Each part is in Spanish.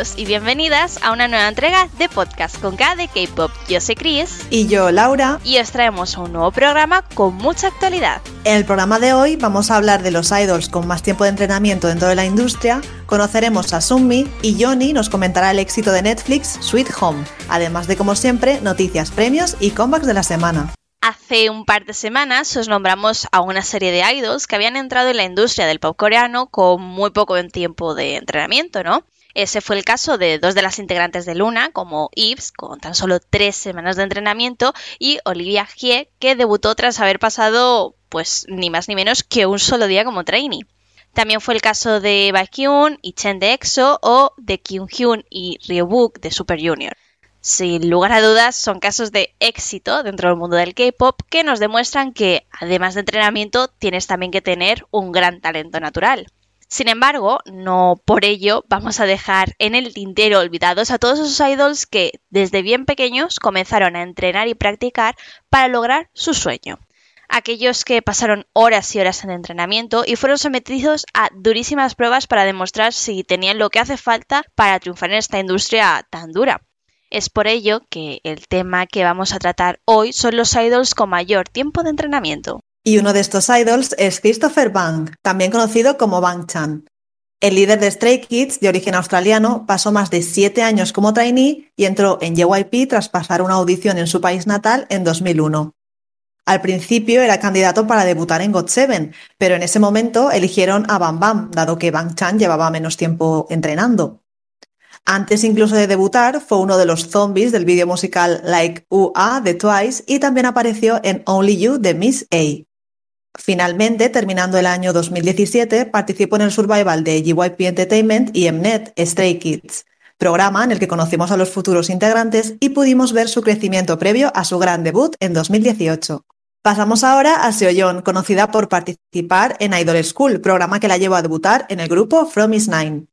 Bienvenidos y bienvenidas a una nueva entrega de Podcast con K de K-Pop. Yo soy Chris. Y yo, Laura. Y os traemos un nuevo programa con mucha actualidad. En el programa de hoy vamos a hablar de los idols con más tiempo de entrenamiento dentro de la industria, conoceremos a Sunmi y Johnny nos comentará el éxito de Netflix Sweet Home, además de como siempre noticias, premios y comebacks de la semana. Hace un par de semanas os nombramos a una serie de idols que habían entrado en la industria del pop coreano con muy poco tiempo de entrenamiento, ¿no? Ese fue el caso de dos de las integrantes de Luna, como Yves, con tan solo tres semanas de entrenamiento, y Olivia Hye, que debutó tras haber pasado, pues, ni más ni menos que un solo día como trainee. También fue el caso de Baekhyun y Chen de EXO o de Kyunghyun y Ryobuk de Super Junior. Sin lugar a dudas, son casos de éxito dentro del mundo del K-pop que nos demuestran que, además de entrenamiento, tienes también que tener un gran talento natural. Sin embargo, no por ello vamos a dejar en el tintero olvidados a todos esos idols que desde bien pequeños comenzaron a entrenar y practicar para lograr su sueño. Aquellos que pasaron horas y horas en entrenamiento y fueron sometidos a durísimas pruebas para demostrar si tenían lo que hace falta para triunfar en esta industria tan dura. Es por ello que el tema que vamos a tratar hoy son los idols con mayor tiempo de entrenamiento. Y uno de estos idols es Christopher Bang, también conocido como Bang Chan. El líder de Stray Kids, de origen australiano, pasó más de siete años como trainee y entró en JYP tras pasar una audición en su país natal en 2001. Al principio era candidato para debutar en GOT7, pero en ese momento eligieron a Bam Bam, dado que Bang Chan llevaba menos tiempo entrenando. Antes incluso de debutar, fue uno de los zombies del vídeo musical Like UA de Twice y también apareció en Only You de Miss A. Finalmente, terminando el año 2017, participó en el survival de GYP Entertainment y Mnet Stray Kids, programa en el que conocimos a los futuros integrantes y pudimos ver su crecimiento previo a su gran debut en 2018. Pasamos ahora a Seoyeon, conocida por participar en Idol School, programa que la llevó a debutar en el grupo From Is Nine.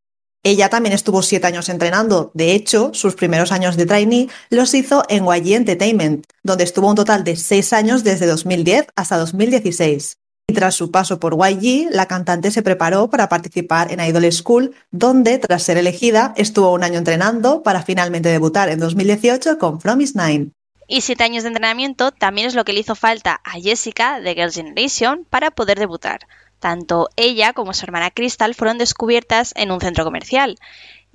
Ella también estuvo siete años entrenando. De hecho, sus primeros años de trainee los hizo en YG Entertainment, donde estuvo un total de seis años desde 2010 hasta 2016. Y tras su paso por YG, la cantante se preparó para participar en Idol School, donde, tras ser elegida, estuvo un año entrenando para finalmente debutar en 2018 con Promise Nine. Y siete años de entrenamiento también es lo que le hizo falta a Jessica de Girls' Generation para poder debutar. Tanto ella como su hermana Crystal fueron descubiertas en un centro comercial.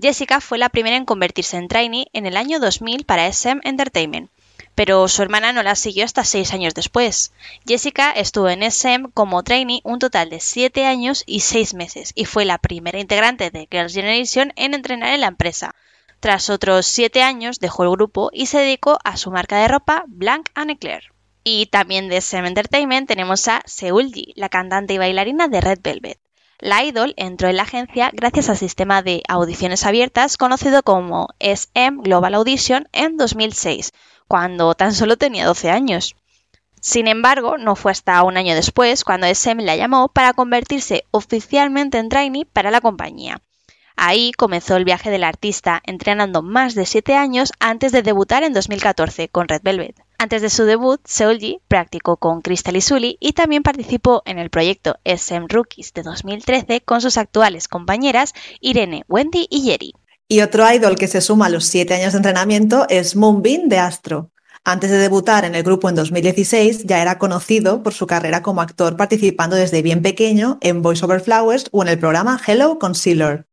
Jessica fue la primera en convertirse en trainee en el año 2000 para SM Entertainment, pero su hermana no la siguió hasta seis años después. Jessica estuvo en SM como trainee un total de siete años y seis meses y fue la primera integrante de Girls' Generation en entrenar en la empresa. Tras otros siete años dejó el grupo y se dedicó a su marca de ropa Blanc Eclair. Y también de SM Entertainment tenemos a Seulgi, la cantante y bailarina de Red Velvet. La idol entró en la agencia gracias al sistema de audiciones abiertas conocido como SM Global Audition en 2006, cuando tan solo tenía 12 años. Sin embargo, no fue hasta un año después cuando SM la llamó para convertirse oficialmente en trainee para la compañía. Ahí comenzó el viaje del artista, entrenando más de 7 años antes de debutar en 2014 con Red Velvet. Antes de su debut, Seulgi practicó con Crystal y Sully y también participó en el proyecto SM Rookies de 2013 con sus actuales compañeras Irene, Wendy y Yeri. Y otro idol que se suma a los siete años de entrenamiento es Moonbin de Astro. Antes de debutar en el grupo en 2016, ya era conocido por su carrera como actor participando desde bien pequeño en Voice Over Flowers o en el programa Hello Concealer.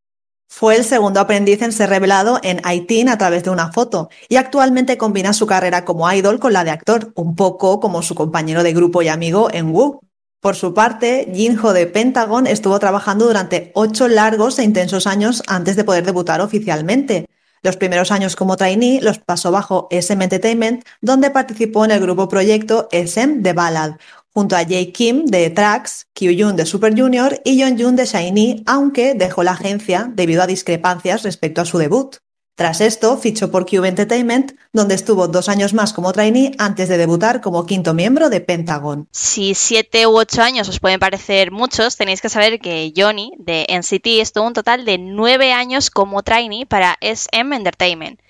Fue el segundo aprendiz en ser revelado en ITIN a través de una foto y actualmente combina su carrera como idol con la de actor, un poco como su compañero de grupo y amigo en Wu. Por su parte, Jinho de Pentagon estuvo trabajando durante ocho largos e intensos años antes de poder debutar oficialmente. Los primeros años como trainee los pasó bajo SM Entertainment, donde participó en el grupo proyecto SM The Ballad, junto a Jay Kim de Trax, Kyujun de Super Junior y Jun de Shiny, aunque dejó la agencia debido a discrepancias respecto a su debut. Tras esto, fichó por Cube Entertainment, donde estuvo dos años más como trainee antes de debutar como quinto miembro de Pentagon. Si siete u ocho años os pueden parecer muchos, tenéis que saber que Johnny de NCT estuvo un total de nueve años como trainee para SM Entertainment.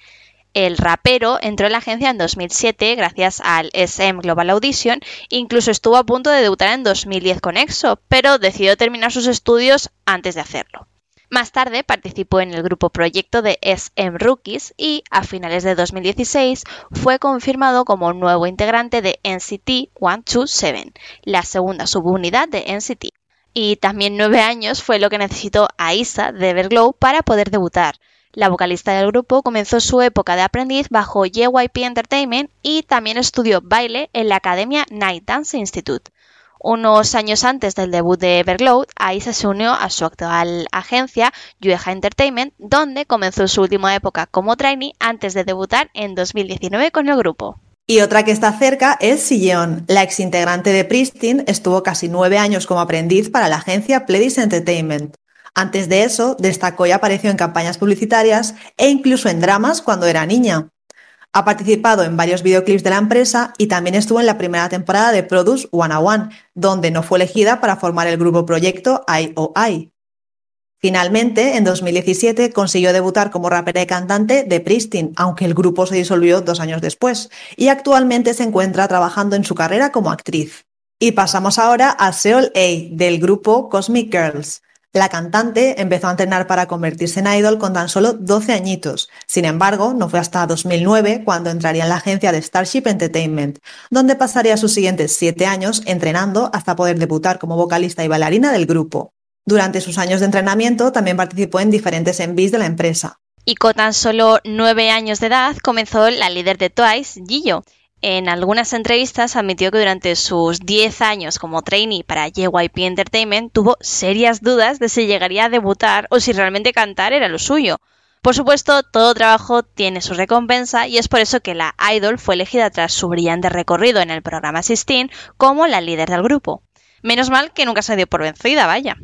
El rapero entró en la agencia en 2007 gracias al SM Global Audition, incluso estuvo a punto de debutar en 2010 con EXO, pero decidió terminar sus estudios antes de hacerlo. Más tarde participó en el grupo proyecto de SM Rookies y a finales de 2016 fue confirmado como nuevo integrante de NCT 127, la segunda subunidad de NCT. Y también nueve años fue lo que necesitó Aisa de Everglow para poder debutar. La vocalista del grupo comenzó su época de aprendiz bajo JYP Entertainment y también estudió baile en la academia Night Dance Institute. Unos años antes del debut de Everglow, Aisa se unió a su actual agencia, Yueja Entertainment, donde comenzó su última época como trainee antes de debutar en 2019 con el grupo. Y otra que está cerca es Silleon. La exintegrante de Pristin estuvo casi nueve años como aprendiz para la agencia Pledis Entertainment. Antes de eso, destacó y apareció en campañas publicitarias e incluso en dramas cuando era niña. Ha participado en varios videoclips de la empresa y también estuvo en la primera temporada de Produce 101, donde no fue elegida para formar el grupo proyecto IOI. Finalmente, en 2017 consiguió debutar como rapera y cantante de Pristin, aunque el grupo se disolvió dos años después, y actualmente se encuentra trabajando en su carrera como actriz. Y pasamos ahora a Seol A, del grupo Cosmic Girls. La cantante empezó a entrenar para convertirse en idol con tan solo 12 añitos. Sin embargo, no fue hasta 2009 cuando entraría en la agencia de Starship Entertainment, donde pasaría sus siguientes 7 años entrenando hasta poder debutar como vocalista y bailarina del grupo. Durante sus años de entrenamiento también participó en diferentes envíos de la empresa. Y con tan solo 9 años de edad comenzó la líder de Twice, Gillo, en algunas entrevistas admitió que durante sus 10 años como trainee para JYP Entertainment tuvo serias dudas de si llegaría a debutar o si realmente cantar era lo suyo. Por supuesto, todo trabajo tiene su recompensa y es por eso que la idol fue elegida tras su brillante recorrido en el programa 16 como la líder del grupo. Menos mal que nunca se dio por vencida, vaya.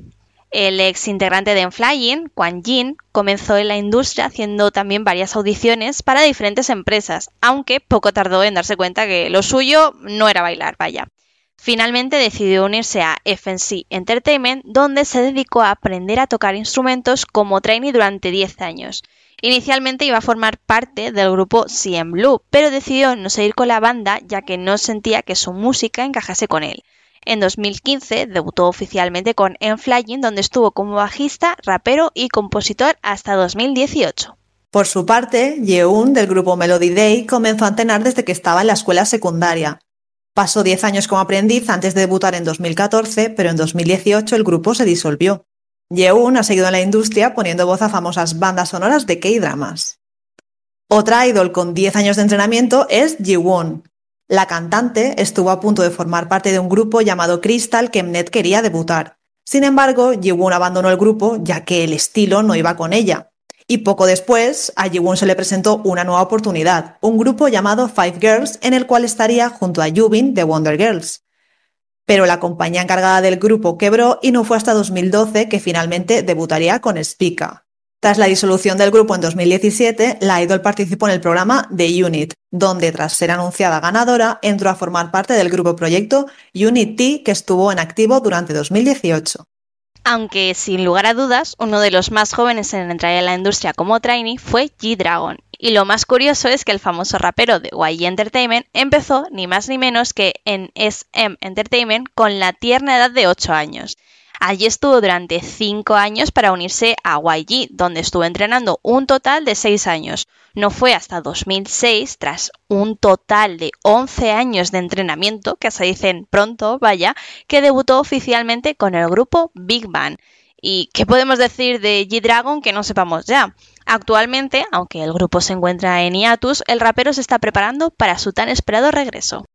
El ex integrante de Enflying, Quan Jin, comenzó en la industria haciendo también varias audiciones para diferentes empresas, aunque poco tardó en darse cuenta que lo suyo no era bailar, vaya. Finalmente decidió unirse a FNC Entertainment, donde se dedicó a aprender a tocar instrumentos como trainee durante 10 años. Inicialmente iba a formar parte del grupo CM Blue, pero decidió no seguir con la banda ya que no sentía que su música encajase con él. En 2015 debutó oficialmente con Enflying, donde estuvo como bajista, rapero y compositor hasta 2018. Por su parte, Yeun, del grupo Melody Day, comenzó a entrenar desde que estaba en la escuela secundaria. Pasó 10 años como aprendiz antes de debutar en 2014, pero en 2018 el grupo se disolvió. Yeun ha seguido en la industria poniendo voz a famosas bandas sonoras de K-dramas. Otra idol con 10 años de entrenamiento es Jiwon, la cantante estuvo a punto de formar parte de un grupo llamado Crystal que Mnet quería debutar. Sin embargo, Jiwon abandonó el grupo ya que el estilo no iba con ella. Y poco después, a Jiwon se le presentó una nueva oportunidad, un grupo llamado Five Girls en el cual estaría junto a Yubin de Wonder Girls. Pero la compañía encargada del grupo quebró y no fue hasta 2012 que finalmente debutaría con Spica. Tras la disolución del grupo en 2017, la Idol participó en el programa The Unit, donde tras ser anunciada ganadora entró a formar parte del grupo proyecto Unity que estuvo en activo durante 2018. Aunque sin lugar a dudas, uno de los más jóvenes en entrar en la industria como trainee fue G-Dragon. Y lo más curioso es que el famoso rapero de YG Entertainment empezó ni más ni menos que en SM Entertainment con la tierna edad de 8 años. Allí estuvo durante 5 años para unirse a YG, donde estuvo entrenando un total de 6 años. No fue hasta 2006, tras un total de 11 años de entrenamiento, que se dicen pronto, vaya, que debutó oficialmente con el grupo Big Bang. ¿Y qué podemos decir de G-Dragon que no sepamos ya? Actualmente, aunque el grupo se encuentra en hiatus, el rapero se está preparando para su tan esperado regreso.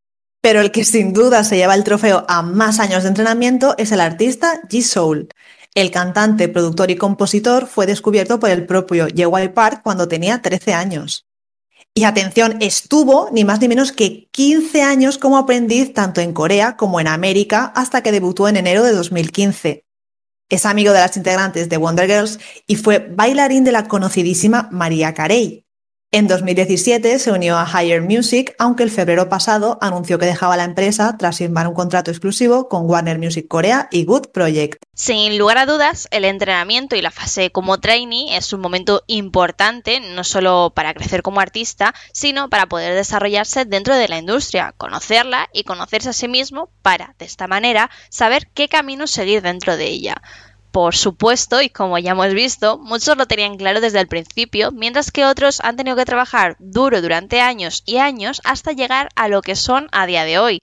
Pero el que sin duda se lleva el trofeo a más años de entrenamiento es el artista G-Soul. El cantante, productor y compositor fue descubierto por el propio Jewel Park cuando tenía 13 años. Y atención, estuvo ni más ni menos que 15 años como aprendiz tanto en Corea como en América hasta que debutó en enero de 2015. Es amigo de las integrantes de Wonder Girls y fue bailarín de la conocidísima María Carey. En 2017 se unió a Higher Music, aunque el febrero pasado anunció que dejaba la empresa tras firmar un contrato exclusivo con Warner Music Corea y Good Project. Sin lugar a dudas, el entrenamiento y la fase como trainee es un momento importante no solo para crecer como artista, sino para poder desarrollarse dentro de la industria, conocerla y conocerse a sí mismo para, de esta manera, saber qué camino seguir dentro de ella. Por supuesto, y como ya hemos visto, muchos lo tenían claro desde el principio, mientras que otros han tenido que trabajar duro durante años y años hasta llegar a lo que son a día de hoy.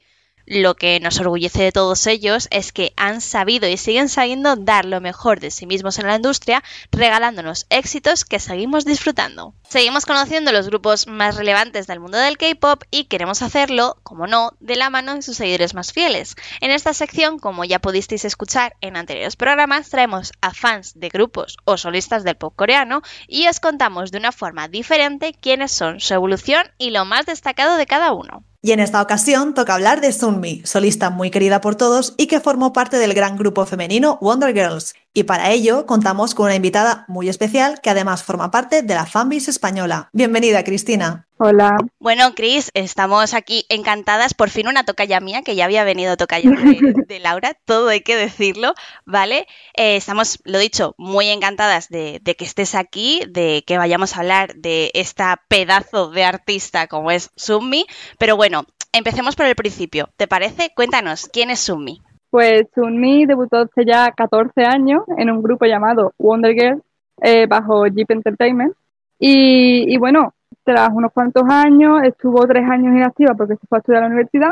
Lo que nos orgullece de todos ellos es que han sabido y siguen sabiendo dar lo mejor de sí mismos en la industria, regalándonos éxitos que seguimos disfrutando. Seguimos conociendo los grupos más relevantes del mundo del K-pop y queremos hacerlo, como no, de la mano de sus seguidores más fieles. En esta sección, como ya pudisteis escuchar en anteriores programas, traemos a fans de grupos o solistas del pop coreano y os contamos de una forma diferente quiénes son, su evolución y lo más destacado de cada uno. Y en esta ocasión toca hablar de Sunmi, solista muy querida por todos y que formó parte del gran grupo femenino Wonder Girls. Y para ello contamos con una invitada muy especial que además forma parte de la fanbase española. Bienvenida, Cristina. Hola. Bueno, Cris, estamos aquí encantadas. Por fin una tocaya mía, que ya había venido tocaya de, de Laura, todo hay que decirlo, ¿vale? Eh, estamos, lo dicho, muy encantadas de, de, que estés aquí, de que vayamos a hablar de esta pedazo de artista como es Sunmi. Pero bueno, empecemos por el principio. ¿Te parece? Cuéntanos, ¿quién es Sunmi? Pues Sunmi debutó hace ya 14 años en un grupo llamado Wonder Girls eh, bajo Jeep Entertainment. Y, y bueno, tras unos cuantos años, estuvo tres años inactiva porque se fue a estudiar a la universidad,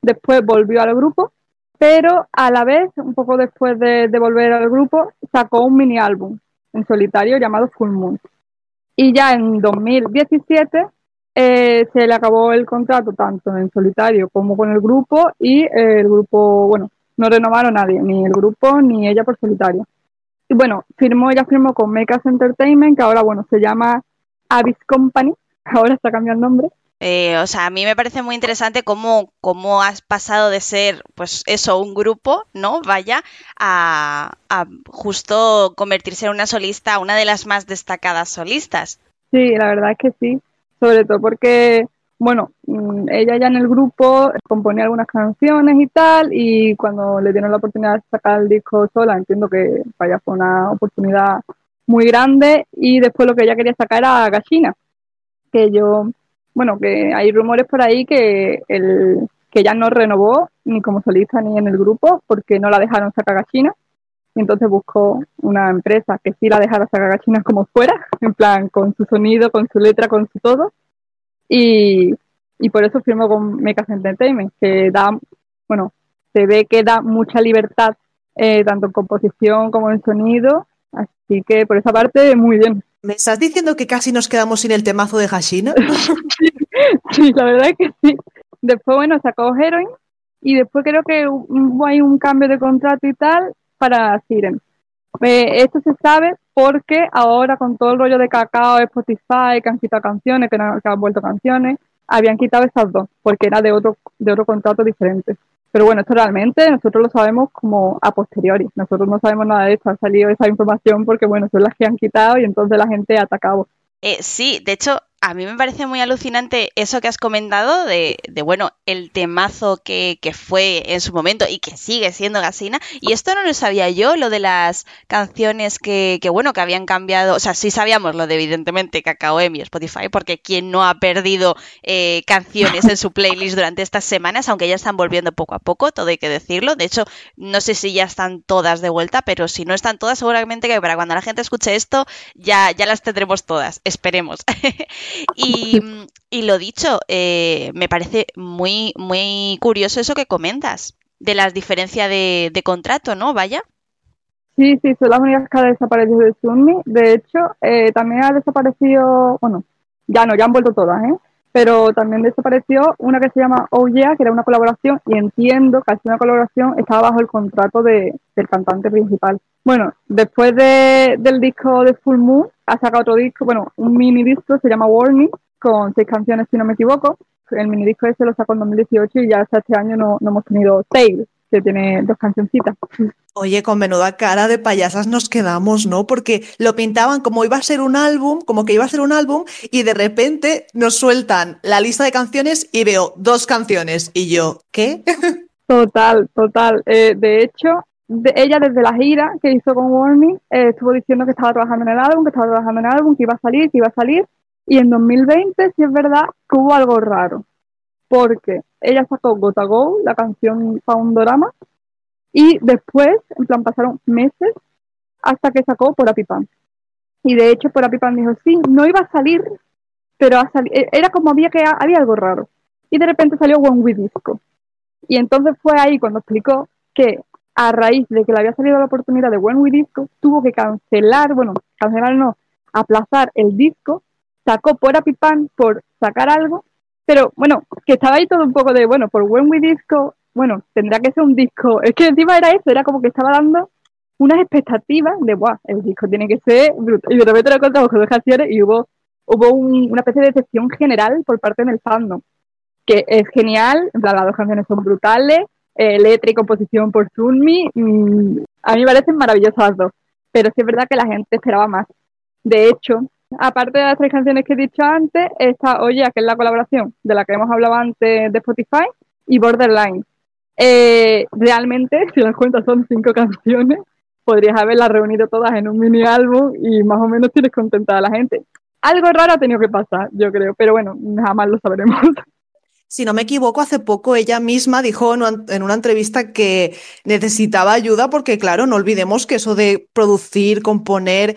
después volvió al grupo, pero a la vez, un poco después de, volver al grupo, sacó un mini álbum en solitario llamado Full Moon. Y ya en 2017 eh, se le acabó el contrato tanto en solitario como con el grupo y el grupo, bueno, no renovaron a nadie, ni el grupo ni ella por solitario. Y bueno, firmó, ella firmó con Makers Entertainment, que ahora, bueno, se llama Abyss Company, ahora está cambiando el nombre. Eh, o sea, a mí me parece muy interesante cómo, cómo has pasado de ser, pues eso, un grupo, ¿no? Vaya, a, a, justo convertirse en una solista, una de las más destacadas solistas. Sí, la verdad es que sí. Sobre todo porque, bueno, mm, ella ya en el grupo componía algunas canciones y tal, y cuando le dieron la oportunidad de sacar el disco sola, entiendo que vaya fue una oportunidad muy grande, y después lo que ella quería sacar era Gallina que yo, bueno, que hay rumores por ahí que el que ya no renovó ni como solista ni en el grupo porque no la dejaron sacar gallina y entonces buscó una empresa que sí la dejara sacar gallinas como fuera, en plan con su sonido, con su letra, con su todo y, y por eso firmó con Mecas Entertainment que da, bueno, se ve que da mucha libertad eh, tanto en composición como en sonido así que por esa parte muy bien. ¿Me estás diciendo que casi nos quedamos sin el temazo de Hashina? sí, la verdad es que sí. Después, bueno, sacó Heroin y después creo que hubo ahí un cambio de contrato y tal para Siren. Eh, esto se sabe porque ahora con todo el rollo de Cacao, Spotify, que han quitado canciones, que, no, han vuelto canciones, habían quitado esas dos porque era de otro, de otro contrato diferente. Pero bueno, esto realmente nosotros lo sabemos como a posteriori. Nosotros no sabemos nada de esto. Ha salido esa información porque, bueno, son las que han quitado y entonces la gente ha atacado. Eh, sí, de hecho, a mí me parece muy alucinante eso que has comentado de, de bueno, el temazo que, que, fue en su momento y que sigue siendo Gasina. Y esto no lo sabía yo, lo de las canciones que, que bueno, que habían cambiado. O sea, sí sabíamos lo de evidentemente Cacao y Spotify, porque quien no ha perdido eh, canciones en su playlist durante estas semanas, aunque ya están volviendo poco a poco, todo hay que decirlo. De hecho, no sé si ya están todas de vuelta, pero si no están todas, seguramente que para cuando la gente escuche esto, ya, ya las tendremos todas. Esperemos. Y, lo dicho, eh, me parece muy, muy curioso eso que comentas, de las diferencias de, de, contrato, ¿no? Vaya. Sí, sí, son las únicas que ha desaparecido de Sunmi. De hecho, eh, también ha desaparecido, bueno, ya no, ya han vuelto todas, ¿eh? Pero también desapareció una que se llama Oh que era una colaboración, y entiendo que al ser una colaboración estaba bajo el contrato de, del cantante principal. Bueno, después de, del disco de Full Moon, ha sacado otro disco, bueno, un mini disco, se llama Warning, con seis canciones si no me equivoco. El mini disco ese lo sacó en 2018 y ya hasta este año no, no hemos tenido Sale, que tiene dos cancioncitas. Oye, con menuda cara de payasas nos quedamos, ¿no? Porque lo pintaban como iba a ser un álbum, como que iba a ser un álbum, y de repente nos sueltan la lista de canciones y veo dos canciones. Y yo, ¿qué? Total, total. Eh, de hecho, de, ella desde la gira que hizo con Warning eh, estuvo diciendo que estaba trabajando en el álbum, que estaba trabajando en el álbum, que iba a salir, que iba a salir. Y en 2020, si es verdad, hubo algo raro. Porque ella sacó Gota Go, la canción Foundorama, y después, en plan, pasaron meses hasta que sacó Por Apipan. Y de hecho, Por Apipan dijo, sí, no iba a salir, pero a e-, era como había que había algo raro. Y de repente salió One With Disco. Y entonces fue ahí cuando explicó que a raíz de que le había salido la oportunidad de One With Disco, tuvo que cancelar, bueno, cancelar no, aplazar el disco, sacó Por Apipan por sacar algo, pero bueno, que estaba ahí todo un poco de, bueno, por When We Disco, bueno, tendrá que ser un disco, es que encima era eso, era como que estaba dando unas expectativas de, Buah, el disco tiene que ser brutal. Y de repente lo encontramos con dos canciones y hubo, hubo una especie de decepción general por parte del fandom, que es genial, en plan, las dos canciones son brutales, eh, letra y composición por Sunmi, mm, a mí me parecen maravillosas las dos, pero sí es verdad que la gente esperaba más. De hecho, aparte de las tres canciones que he dicho antes, está Oye, que es la colaboración de la que hemos hablado antes de Spotify, y Borderline. Eh, realmente, si las cuentas son cinco canciones, podrías haberlas reunido todas en un mini álbum y más o menos tienes contentada a la gente. Algo raro ha tenido que pasar, yo creo, pero bueno, jamás lo sabremos. Si no me equivoco, hace poco ella misma dijo en una entrevista que necesitaba ayuda porque, claro, no olvidemos que eso de producir, componer,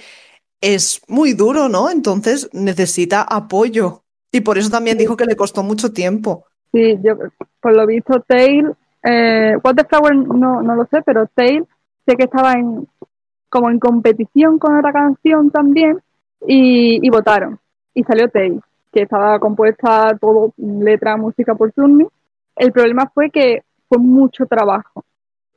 es muy duro, ¿no? Entonces necesita apoyo. Y por eso también dijo que le costó mucho tiempo. Sí, yo por lo visto Tail, eh, What the Flower no, no lo sé, pero Tail sé que estaba en como en competición con otra canción también y, votaron. Y salió Tail, que estaba compuesta todo letra, música por Sunmi. El problema fue que fue mucho trabajo.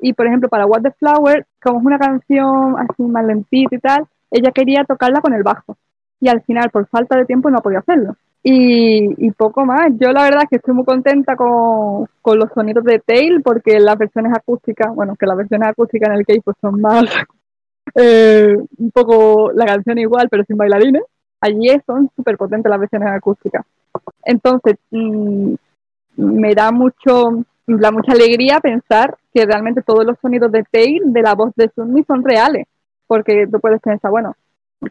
Y por ejemplo, para What the Flower, como es una canción así más lentita y tal, ella quería tocarla con el bajo. Y al final, por falta de tiempo, no podía hacerlo. Y, poco más. Yo la verdad es que estoy muy contenta con, los sonidos de Tail porque las versiones acústicas, bueno, que las versiones acústicas en el que pues son más eh, un poco la canción igual pero sin bailarines. Allí son súper potentes las versiones acústicas. Entonces, mm, me da mucho, da mucha alegría pensar que realmente todos los sonidos de Tail, de la voz de Sunmi, son reales. Porque tú puedes pensar, bueno,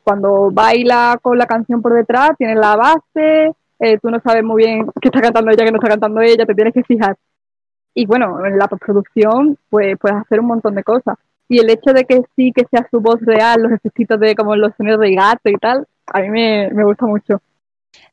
cuando baila con la canción por detrás, tiene la base, eh, tú no sabes muy bien qué está cantando ella, qué no está cantando ella, te tienes que fijar. Y bueno, en la postproducción pues puedes hacer un montón de cosas. Y el hecho de que sí que sea su voz real, los efectitos de como los sonidos de gato y tal, a mí me, me gusta mucho.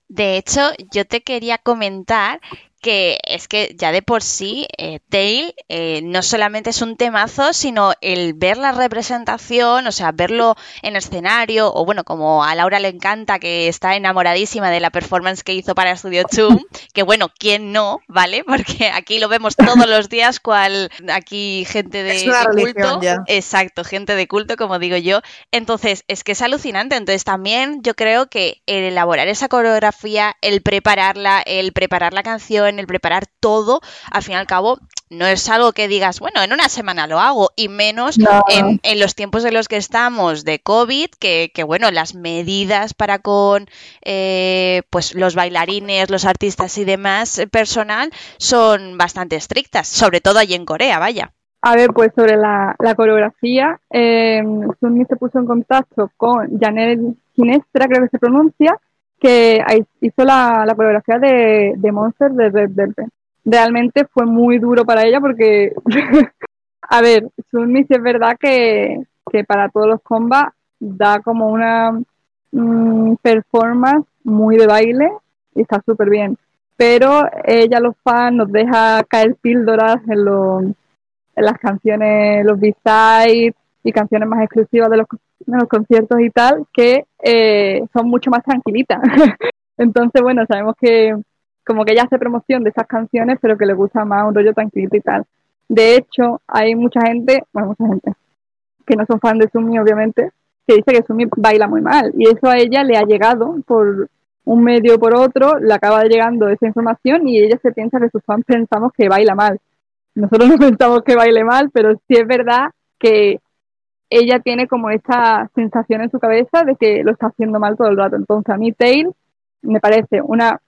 De hecho, yo te quería comentar que es que ya de por sí eh, Tail eh, no solamente es un temazo, sino el ver la representación, o sea, verlo en escenario, o bueno, como a Laura le encanta, que está enamoradísima de la performance que hizo para Studio 2, que bueno, ¿quién no? ¿Vale? Porque aquí lo vemos todos los días, cual aquí gente de, culto. Exacto, gente de culto, como digo yo. Entonces, es que es alucinante. Entonces, también yo creo que el elaborar esa coreografía, el prepararla, el preparar la canción, en el preparar todo, al fin y al cabo, no es algo que digas, bueno, en una semana lo hago, y menos en, los tiempos en los que estamos de COVID, que, bueno, las medidas para con eh, pues los bailarines, los artistas y demás eh, personal son bastante estrictas, sobre todo allí en Corea, vaya. A ver, pues sobre la, coreografía, eh, Sunmi se puso en contacto con Janelle Ginestra, creo que se pronuncia, que hizo la, coreografía de, de, Monster de Red Velvet. Realmente fue muy duro para ella porque, a ver, Sunmi sí es verdad que, para todos los combats da como una mm, performance muy de baile y está súper bien. Pero ella, los fans, nos deja caer píldoras en, en las canciones, los B-sides y canciones más exclusivas de los en los conciertos y tal, que eh, son mucho más tranquilitas. Entonces, bueno, sabemos que como que ella hace promoción de esas canciones, pero que le gusta más un rollo tranquilito y tal. De hecho, hay mucha gente, bueno, mucha gente, que no son fan de Sumi, obviamente, que dice que Sumi baila muy mal. Y eso a ella le ha llegado por un medio o por otro, le acaba llegando esa información y ella se piensa que sus fans pensamos que baila mal. Nosotros no pensamos que baile mal, pero sí es verdad que ella tiene como esta sensación en su cabeza de que lo está haciendo mal todo el rato. Entonces a mí Tail me parece una,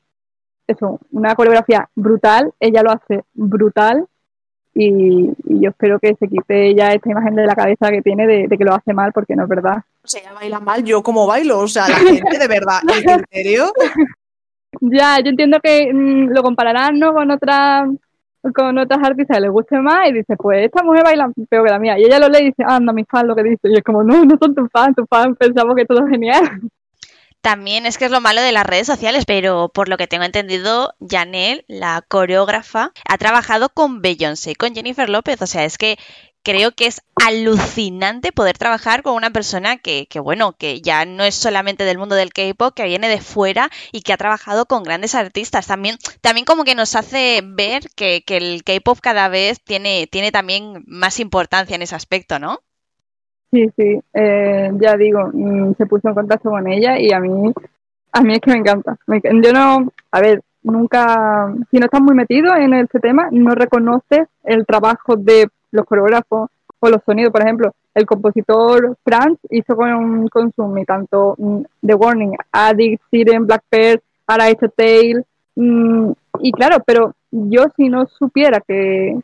eso, una coreografía brutal, ella lo hace brutal y, yo espero que se quite ya esta imagen de la cabeza que tiene de, que lo hace mal porque no es verdad. O sea, ella baila mal, yo como bailo, o sea, la gente de verdad, ¿en serio? ya, yo entiendo que mm, lo compararán ¿no? con otras con otras artistas que les guste más y dice, pues esta mujer baila peor que la mía. Y ella lo lee y dice, anda, mi fan lo que dice. Y es como, no, no son tus fans, tus fans pensamos que todo es genial. También es que es lo malo de las redes sociales, pero por lo que tengo entendido, Janelle, la coreógrafa, ha trabajado con Beyoncé, con Jennifer López. O sea, es que creo que es alucinante poder trabajar con una persona que, que, bueno, que ya no es solamente del mundo del K-pop, que viene de fuera y que ha trabajado con grandes artistas. También, también como que nos hace ver que, que el K-pop cada vez tiene, tiene también más importancia en ese aspecto, ¿no? Sí, sí, eh, ya digo, mm, se puso en contacto con ella y a mí, a mí es que me encanta. yo no, a ver, nunca, si no estás muy metido en este tema, no reconoces el trabajo de los coreógrafos o los sonidos. Por ejemplo, el compositor Franz hizo con, con Sumi tanto mm, The Warning, Addict, Siren, Black Pearl, Ara Tail, mm, y claro, pero yo si no supiera que,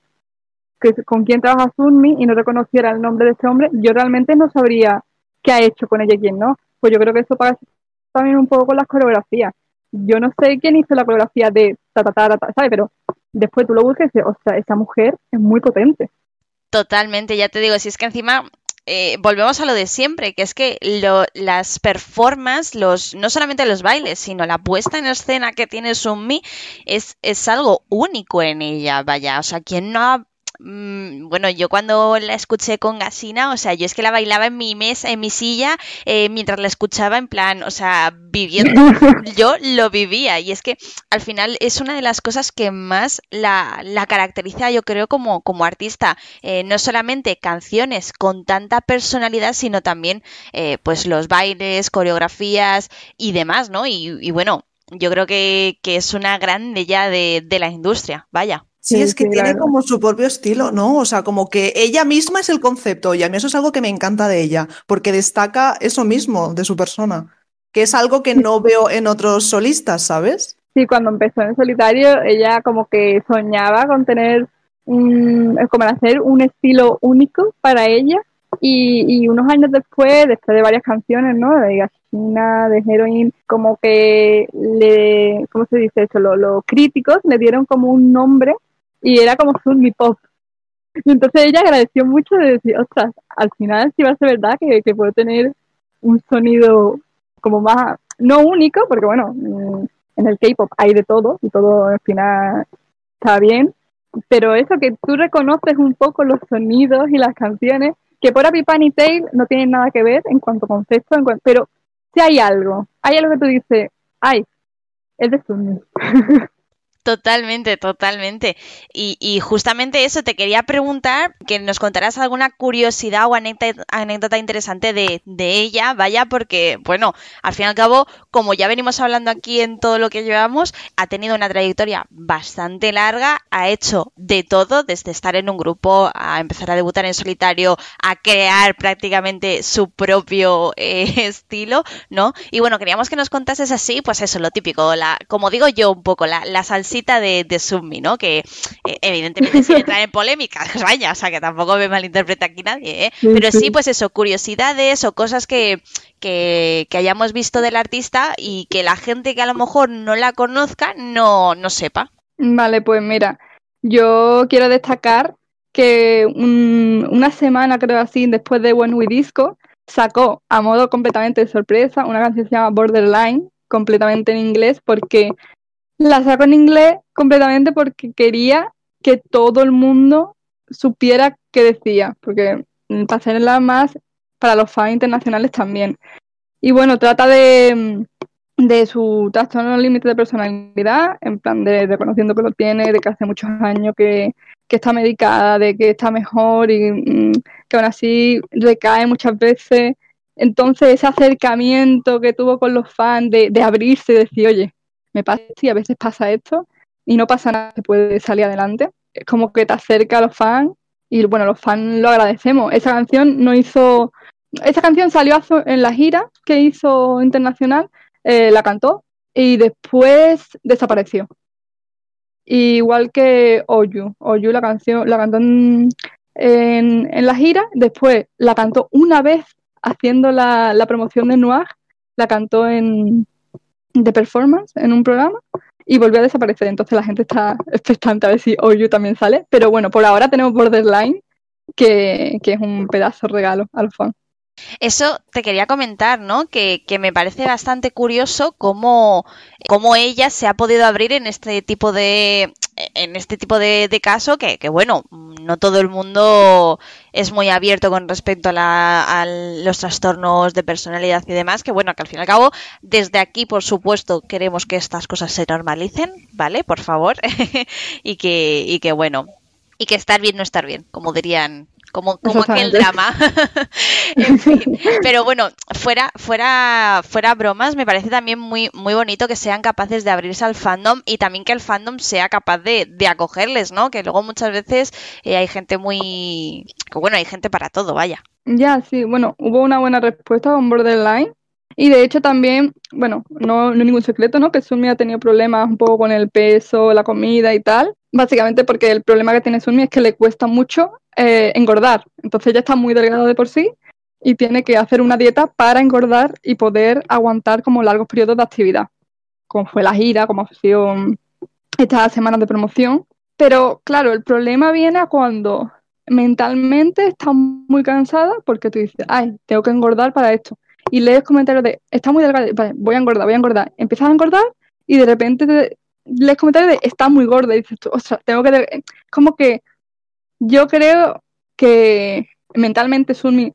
que con quién trabaja Sunmi y no reconociera el nombre de este hombre, yo realmente no sabría qué ha hecho con ella y quién no. Pues yo creo que eso pasa también un poco con las coreografías. Yo no sé quién hizo la coreografía de ta ta ta, ta ¿sabes? Pero después tú lo buscas y dices, o sea, esa mujer es muy potente. Totalmente, ya te digo, si es que encima eh, volvemos a lo de siempre, que es que las performances, los, no solamente los bailes, sino la puesta en escena que tiene Sunmi es, es algo único en ella, vaya, o sea, quien no ha bueno, yo cuando la escuché con Gasina, o sea, yo es que la bailaba en mi mesa, en mi silla, eh, mientras la escuchaba en plan, o sea, viviendo, yo lo vivía y es que al final es una de las cosas que más la, caracteriza, yo creo, como, como artista, eh, no solamente canciones con tanta personalidad, sino también eh, pues los bailes, coreografías y demás, ¿no? Y, bueno, yo creo que, es una grande ya de, de la industria, vaya. Sí, es que tiene como su propio estilo, ¿no? O sea, como que ella misma es el concepto y a mí eso es algo que me encanta de ella, porque destaca eso mismo de su persona, que es algo que no veo en otros solistas, ¿sabes? Sí, cuando empezó en solitario, ella como que soñaba con tener, un, como hacer un estilo único para ella y, unos años después, después de varias canciones, ¿no? De Gachina, de Heroin, como que le, ¿cómo se dice eso? Los, críticos le dieron como un nombre y era como mi Pop. Y entonces ella agradeció mucho de decir, ostras, al final sí va a ser verdad que, que puedo tener un sonido como más, no único, porque bueno, mm, en el K-pop hay de todo y todo al final está bien, pero eso que tú reconoces un poco los sonidos y las canciones, que por Happy Pan y Tail no tienen nada que ver en cuanto a concepto, en pero si hay algo, hay algo que tú dices, ay, es de Sunny. Totalmente, totalmente. Y, justamente eso, te quería preguntar que nos contarás alguna curiosidad o anécdota, interesante de, ella, vaya, porque, bueno, al fin y al cabo, como ya venimos hablando aquí en todo lo que llevamos, ha tenido una trayectoria bastante larga, ha hecho de todo, desde estar en un grupo, a empezar a debutar en solitario, a crear prácticamente su propio eh, estilo, ¿no? Y bueno, queríamos que nos contases así, pues eso, lo típico, la, como digo yo un poco, la salsa de, de Submi, ¿no? Que eh, evidentemente sin entrar en polémica, vaya, o sea, que tampoco me malinterpreta aquí nadie, ¿eh? Pero sí, pues eso, curiosidades o cosas que, que, hayamos visto del artista y que la gente que a lo mejor no la conozca no, no sepa. Vale, pues mira, yo quiero destacar que una semana, creo así, después de When We Disco, sacó a modo completamente de sorpresa una canción que se llama Borderline, completamente en inglés, porque la saco en inglés completamente porque quería que todo el mundo supiera qué decía, porque para hacerla más para los fans internacionales también. Y bueno, trata de, de su trastorno límite de personalidad, en plan de reconociendo que lo tiene, de que hace muchos años que, está medicada, de que está mejor y mm, que aún así recae muchas veces. Entonces ese acercamiento que tuvo con los fans de, de abrirse y decir, oye, me pasa y a veces pasa esto y no pasa nada, se puede salir adelante. Es como que te acerca a los fans y bueno, los fans lo agradecemos. Esa canción no hizo, esa canción salió en la gira que hizo internacional, eh, la cantó y después desapareció. Igual que Oyu, Oyu la canción la cantó en, la gira, después la cantó una vez haciendo la, la promoción de Noir, la cantó en, de performance en un programa y volvió a desaparecer. Entonces la gente está expectante a ver si Oyu también sale. Pero bueno, por ahora tenemos Borderline, que, que es un pedazo regalo al fan. Eso te quería comentar, ¿no? Que, que me parece bastante curioso cómo, cómo, ella se ha podido abrir en este tipo de en este tipo de, de caso que, que, bueno, no todo el mundo es muy abierto con respecto a, la, a, los trastornos de personalidad y demás, que bueno, que al fin y al cabo, desde aquí, por supuesto, queremos que estas cosas se normalicen, ¿vale? Por favor. y que, y que bueno, y que estar bien no estar bien, como dirían como, como aquel drama. en fin. Pero bueno, fuera, fuera, fuera bromas, me parece también muy, muy bonito que sean capaces de abrirse al fandom y también que el fandom sea capaz de, de acogerles, ¿no? Que luego muchas veces eh, hay gente muy. bueno, hay gente para todo, vaya. Ya, sí, bueno, hubo una buena respuesta con Borderline. Y de hecho también, bueno, no, no ningún secreto, ¿no? Que Sunmi ha tenido problemas un poco con el peso, la comida y tal. Básicamente porque el problema que tiene Sunmi es que le cuesta mucho eh, engordar. Entonces ella está muy delgada de por sí y tiene que hacer una dieta para engordar y poder aguantar como largos periodos de actividad, como fue la gira, como ha sido mm, estas semanas de promoción. Pero claro, el problema viene cuando mentalmente está muy cansada porque tú dices, ay, tengo que engordar para esto. Y lees comentarios de, está muy delgada, voy a engordar, voy a engordar. Empiezas a engordar y de repente lees comentarios de, está muy gorda. Y dices, ostras, tengo que... Como que yo creo que mentalmente Sunmi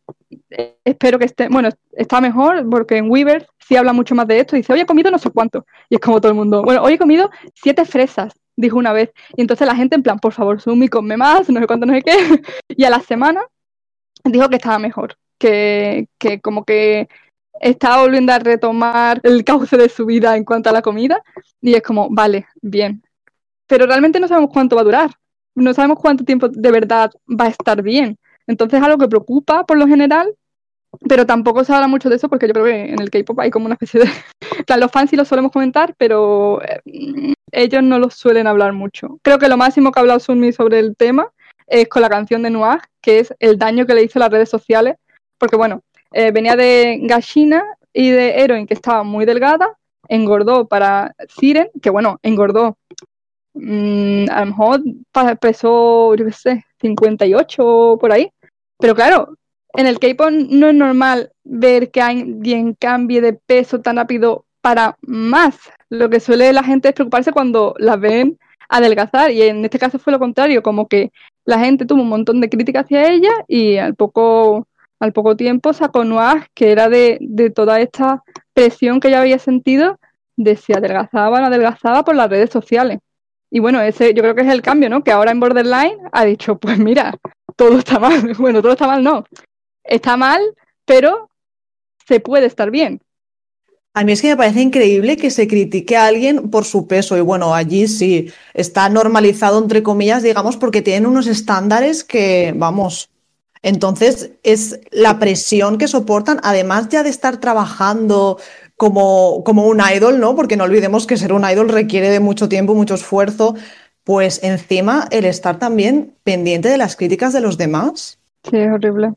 eh, espero que esté, bueno, está mejor porque en Weaver sí habla mucho más de esto. Dice, hoy he comido no sé cuánto. Y es como todo el mundo, bueno, hoy he comido siete fresas, dijo una vez. Y entonces la gente en plan, por favor, Sumi, come más, no sé cuánto, no sé qué. Y a la semana dijo que estaba mejor, que, que como que estaba volviendo a retomar el cauce de su vida en cuanto a la comida. Y es como, vale, bien. Pero realmente no sabemos cuánto va a durar no sabemos cuánto tiempo de verdad va a estar bien. Entonces es algo que preocupa por lo general, pero tampoco se habla mucho de eso porque yo creo que en el K-pop hay como una especie de. los fans sí lo solemos comentar, pero eh, ellos no lo suelen hablar mucho. Creo que lo máximo que ha hablado Sunmi sobre el tema es con la canción de Noah, que es el daño que le hizo las redes sociales, porque bueno, eh, venía de Gashina y de Heroin, que estaba muy delgada, engordó para Siren, que bueno, engordó Mm, a lo mejor pesó, yo qué sé, 58 por ahí. Pero claro, en el K-pop no es normal ver que alguien cambie de peso tan rápido para más. Lo que suele la gente es preocuparse cuando la ven adelgazar y en este caso fue lo contrario, como que la gente tuvo un montón de críticas hacia ella y al poco, al poco tiempo sacó que era de, de toda esta presión que ella había sentido de si adelgazaba o no adelgazaba por las redes sociales. Y bueno, ese yo creo que es el cambio, ¿no? Que ahora en Borderline ha dicho, pues mira, todo está mal. Bueno, todo está mal, no. Está mal, pero se puede estar bien. A mí es que me parece increíble que se critique a alguien por su peso y bueno, allí sí está normalizado entre comillas, digamos, porque tienen unos estándares que, vamos, entonces es la presión que soportan, además ya de estar trabajando como, como un idol, ¿no? Porque no olvidemos que ser un idol requiere de mucho tiempo, mucho esfuerzo. Pues encima el estar también pendiente de las críticas de los demás. Sí, es horrible.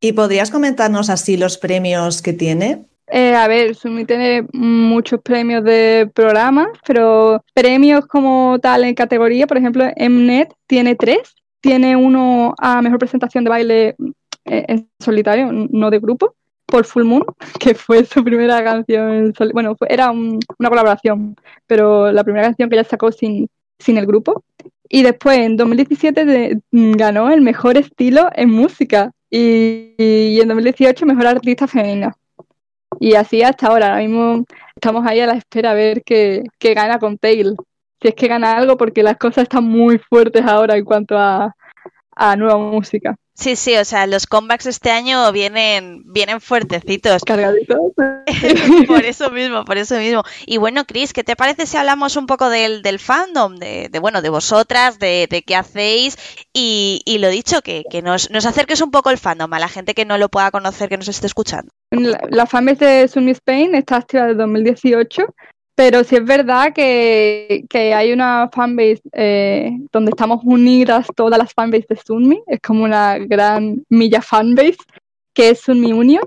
¿Y podrías comentarnos así los premios que tiene? Eh, a ver, Sumi tiene muchos premios de programas, pero premios como tal en categoría, por ejemplo, Mnet tiene tres. Tiene uno a mejor presentación de baile eh, en solitario, no de grupo por Full Moon, que fue su primera canción, bueno, era una colaboración, pero la primera canción que ella sacó sin, sin el grupo. Y después, en 2017, ganó el mejor estilo en música y, y, en 2018 mejor artista femenina. Y así hasta ahora, ahora mismo estamos ahí a la espera a ver qué, qué gana con Tail. Si es que gana algo, porque las cosas están muy fuertes ahora en cuanto a, a nueva música. Sí, sí, o sea, los comebacks este año vienen, vienen fuertecitos. Cargaditos. por eso mismo, por eso mismo. Y bueno, Chris, ¿qué te parece si hablamos un poco del, del fandom? De, de, bueno, de vosotras, de, de qué hacéis y, y lo dicho, que, que nos, nos, acerques un poco el fandom a la gente que no lo pueda conocer, que nos esté escuchando. La, la fanbase de Sunny Spain está activa desde 2018 pero sí es verdad que, que hay una fanbase eh, donde estamos unidas todas las fanbases de Sunmi. Es como una gran milla fanbase que es Sunmi Union.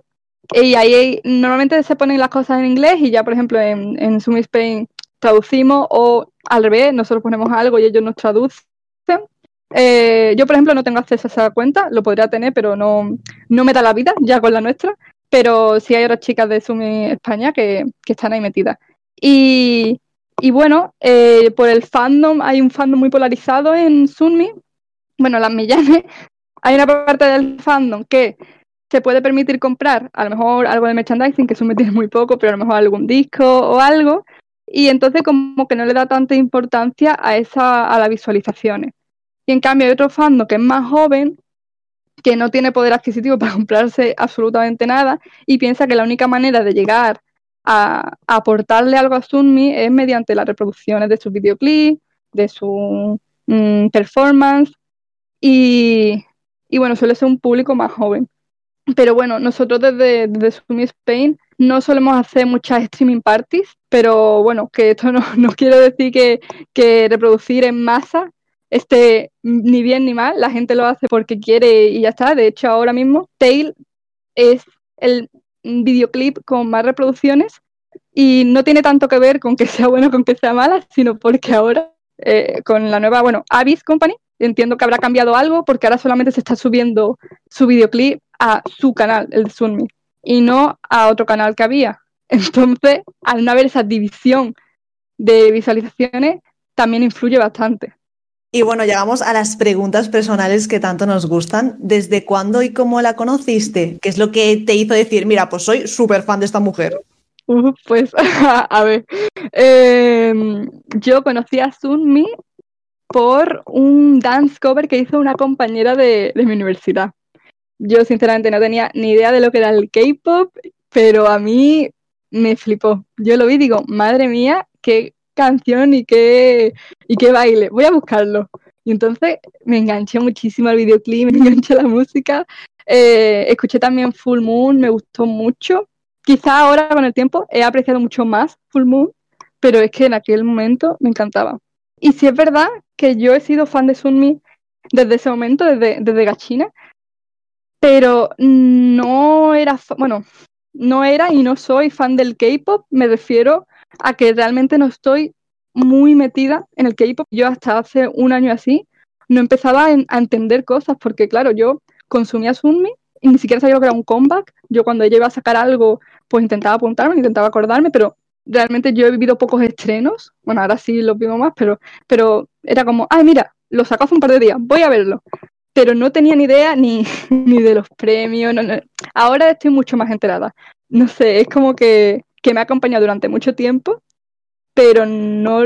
Y ahí normalmente se ponen las cosas en inglés y ya, por ejemplo, en, en Sunmi Spain traducimos o al revés, nosotros ponemos algo y ellos nos traducen. Eh, yo, por ejemplo, no tengo acceso a esa cuenta, lo podría tener, pero no, no me da la vida ya con la nuestra. Pero sí hay otras chicas de Sumi España que, que están ahí metidas. Y, bueno, eh, por el fandom, hay un fandom muy polarizado en Sunmi. Bueno, las millanes, hay una parte del fandom que se puede permitir comprar a lo mejor algo de merchandising, que Sunmi tiene muy poco, pero a lo mejor algún disco o algo. Y entonces como que no le da tanta importancia a, esa, a las visualizaciones. Y en cambio hay otro fandom que es más joven, que no tiene poder adquisitivo para comprarse absolutamente nada y piensa que la única manera de llegar a, aportarle algo a Sunmi es mediante las reproducciones de sus videoclips, de su mm, performance y, bueno, suele ser un público más joven. Pero bueno, nosotros desde, desde Sunmi Spain no solemos hacer muchas streaming parties, pero bueno, que esto no, no quiero decir que, que reproducir en masa esté ni bien ni mal, la gente lo hace porque quiere y ya está. De hecho, ahora mismo Tail es el videoclip con más reproducciones y no tiene tanto que ver con que sea bueno con que sea mala, sino porque ahora eh, con la nueva, bueno, Avis Company, entiendo que habrá cambiado algo porque ahora solamente se está subiendo su videoclip a su canal, el de Sunmi, y no a otro canal que había. Entonces, al no haber esa división de visualizaciones, también influye bastante. Y bueno, llegamos a las preguntas personales que tanto nos gustan. ¿Desde cuándo y cómo la conociste? ¿Qué es lo que te hizo decir, mira, pues soy súper fan de esta mujer? pues, a ver, em, yo conocí a Sunmi por un dance cover que hizo una compañera de, de mi universidad. Yo sinceramente no tenía ni idea de lo que era el K-pop, pero a mí me flipó. Yo lo vi y digo, madre mía, qué canción y qué, y qué baile, voy a buscarlo. Y entonces me enganché muchísimo al videoclip, me enganché a la música. Eh, escuché también Full Moon, me gustó mucho. Quizá ahora con el tiempo he apreciado mucho más Full Moon, pero es que en aquel momento me encantaba. Y si es verdad que yo he sido fan de Sunmi desde ese momento, desde, desde Gachina, pero no era, bueno, no era y no soy fan del K-pop, me refiero a que realmente no estoy muy metida en el K-pop. Yo hasta hace un año así no empezaba a, entender cosas, porque claro, yo consumía Sunmi y ni siquiera sabía lo que era un comeback. Yo cuando ella iba a sacar algo, pues intentaba apuntarme, intentaba acordarme, pero realmente yo he vivido pocos estrenos. Bueno, ahora sí los vivo más, pero, pero era como, ay, mira, lo sacó hace un par de días, voy a verlo. Pero no tenía ni idea ni, ni de los premios. Ahora estoy mucho más enterada. No sé, es como que que me ha acompañado durante mucho tiempo, pero no,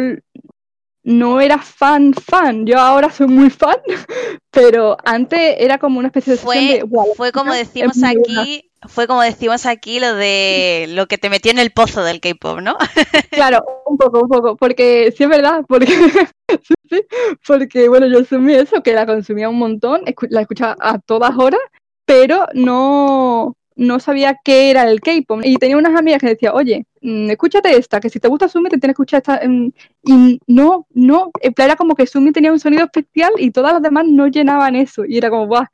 no era fan fan. Yo ahora soy muy fan, pero antes era como una especie de fue, fue como decimos aquí, fue como decimos aquí lo de lo que te metió en el pozo del K-pop, ¿no? claro, un poco, un poco, porque sí es verdad, porque porque bueno, yo asumí eso, que la consumía un montón, la escuchaba a todas horas, pero no no sabía qué era el K-pop. Y tenía unas amigas que decían, oye, mm, escúchate esta, que si te gusta Sumi te tienes que escuchar esta. Mm, y no, no, era como que Sumi tenía un sonido especial y todas las demás no llenaban eso. Y era como, guau,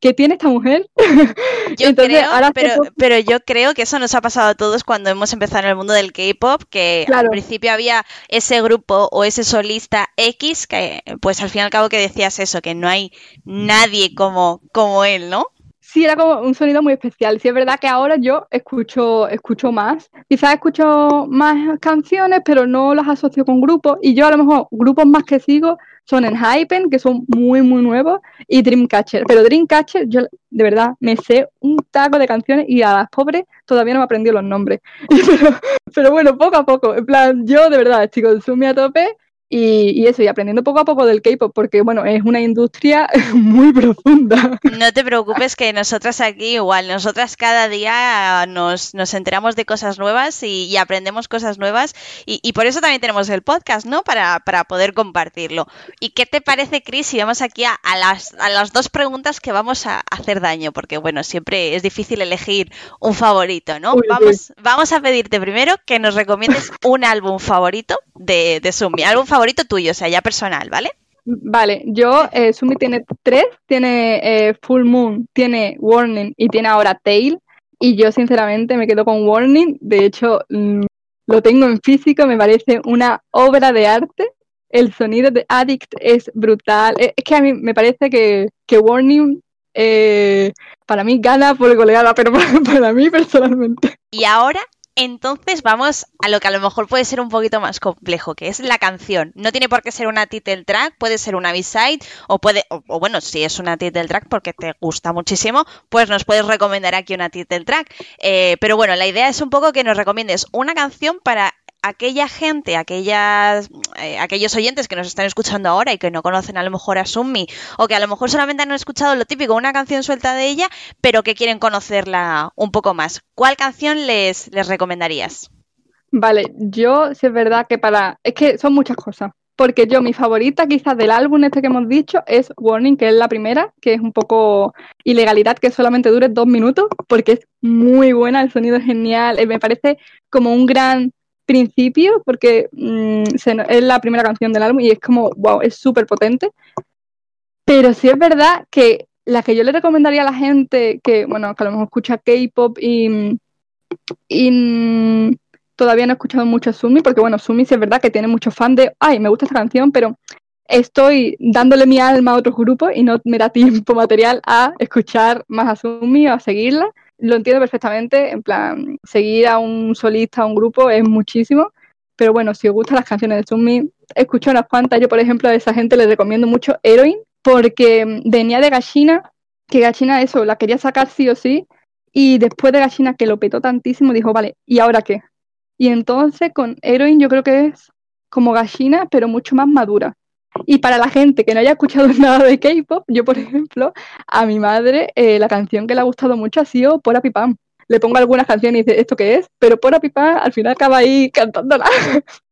¿qué tiene esta mujer? Yo creo, pero, pero, yo creo que eso nos ha pasado a todos cuando hemos empezado en el mundo del K-pop, que al principio había ese grupo o ese solista X, que pues al fin y al cabo que decías eso, que no hay nadie como, como él, ¿no? Sí era como un sonido muy especial. Sí es verdad que ahora yo escucho, escucho más. Quizás escucho más canciones, pero no las asocio con grupos. Y yo a lo mejor grupos más que sigo son en Hypen, que son muy, muy nuevos, y Dreamcatcher. Pero Dreamcatcher, yo de verdad me sé un taco de canciones y a las pobres todavía no me aprendido los nombres. pero, pero bueno, poco a poco. En plan, yo de verdad estoy con Sumi a tope y, eso, y aprendiendo poco a poco del K-pop, porque bueno, es una industria muy profunda. No te preocupes que nosotras aquí igual, nosotras cada día nos, nos enteramos de cosas nuevas y, aprendemos cosas nuevas y, por eso también tenemos el podcast, ¿no? Para, para poder compartirlo. ¿Y qué te parece, Chris, si vamos aquí a, las, a las dos preguntas que vamos a hacer daño? Porque bueno, siempre es difícil elegir un favorito, ¿no? vamos, vamos a pedirte primero que nos recomiendes un álbum favorito de, de Sumi, álbum favorito favorito tuyo, o sea, ya personal, ¿vale? Vale, yo, eh, Sumi tiene tres, tiene eh, Full Moon, tiene Warning y tiene ahora Tail. Y yo sinceramente me quedo con Warning. De hecho, mm, lo tengo en físico, me parece una obra de arte. El sonido de Addict es brutal. Es que a mí me parece que, que Warning eh, para mí gana por goleada, pero para mí personalmente. Y ahora entonces vamos a lo que a lo mejor puede ser un poquito más complejo, que es la canción. No tiene por qué ser una title track, puede ser una B-side o puede, o, bueno, si es una title track porque te gusta muchísimo, pues nos puedes recomendar aquí una title track. Eh, pero bueno, la idea es un poco que nos recomiendes una canción para aquella gente, aquellas, eh, aquellos oyentes que nos están escuchando ahora y que no conocen a lo mejor a Summi o que a lo mejor solamente han escuchado lo típico, una canción suelta de ella, pero que quieren conocerla un poco más, ¿cuál canción les, les recomendarías? Vale, yo sí es verdad que para... Es que son muchas cosas. Porque yo, mi favorita quizás del álbum este que hemos dicho es Warning, que es la primera, que es un poco ilegalidad que solamente dure dos minutos, porque es muy buena, el sonido es genial, eh, me parece como un gran principio, porque mm, es la primera canción del álbum y es como, wow, es súper potente. Pero sí es verdad que la que yo le recomendaría a la gente que, bueno, que a lo mejor escucha K-pop y, y todavía no he escuchado mucho a Sumi, porque bueno, Sumi sí es verdad que tiene muchos fans de, ay, me gusta esta canción, pero estoy dándole mi alma a otros grupos y no me da tiempo material a escuchar más a Sumi o a seguirla lo entiendo perfectamente, en plan, seguir a un solista, a un grupo es muchísimo, pero bueno, si os gustan las canciones de Sumi, escucho unas cuantas, yo por ejemplo a esa gente les recomiendo mucho Heroin, porque venía de Gachina, que Gachina eso, la quería sacar sí o sí, y después de Gachina que lo petó tantísimo, dijo, vale, ¿y ahora qué? Y entonces con Heroin yo creo que es como Gachina, pero mucho más madura. Y para la gente que no haya escuchado nada de K-pop, yo, por ejemplo, a mi madre la canción que le ha gustado mucho ha sido Pora Pipam. Le pongo algunas canciones y dice, ¿esto qué es? Pero Pora Pipam al final acaba ahí cantándola.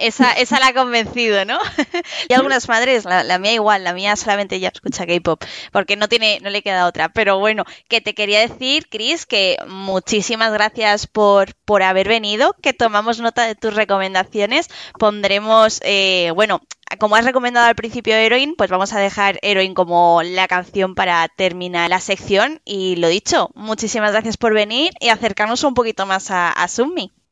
Esa, esa la ha convencido, ¿no? y algunas madres, la, mía igual, la mía solamente ya escucha K-pop, porque no tiene, no le queda otra. Pero bueno, que te quería decir, Chris, que muchísimas gracias por, por haber venido, que tomamos nota de tus recomendaciones. Pondremos, eh, bueno, como has recomendado al principio Heroin, pues vamos a dejar Heroin como la canción para terminar la sección. Y lo dicho, muchísimas gracias por venir y acercarnos un poquito más a, a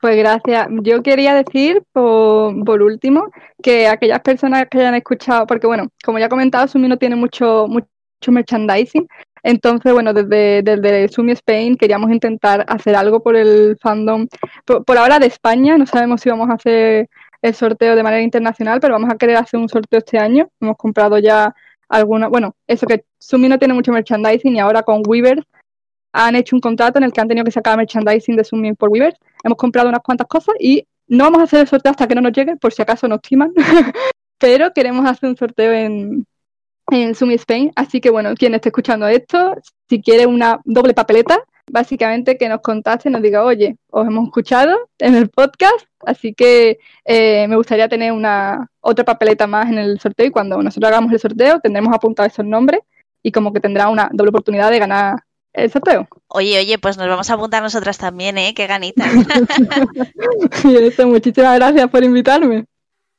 Pues gracias. Yo quería decir, por, último, que aquellas personas que hayan escuchado, porque bueno, como ya he comentado, Sumi no tiene mucho, mucho merchandising. Entonces, bueno, desde, Sumi Spain queríamos intentar hacer algo por el fandom, por ahora de España, no sabemos si vamos a hacer el sorteo de manera internacional, pero vamos a querer hacer un sorteo este año. Hemos comprado ya alguna, bueno, eso que Sumi no tiene mucho merchandising y ahora con Weavers han hecho un contrato en el que han tenido que sacar merchandising de Sumi por Weavers. Hemos comprado unas cuantas cosas y no vamos a hacer el sorteo hasta que no nos llegue, por si acaso nos timan, pero queremos hacer un sorteo en, en Sumi Spain. Así que bueno, quien esté escuchando esto, si quiere una doble papeleta, básicamente que nos contacte nos diga, oye, os hemos escuchado en el podcast, así que eh, me gustaría tener una otra papeleta más en el sorteo y cuando nosotros hagamos el sorteo tendremos apuntado esos nombres y como que tendrá una doble oportunidad de ganar sorteo. Oye, oye, pues nos vamos a apuntar nosotras también, ¿eh? Qué ganitas. y eso, muchísimas gracias por invitarme.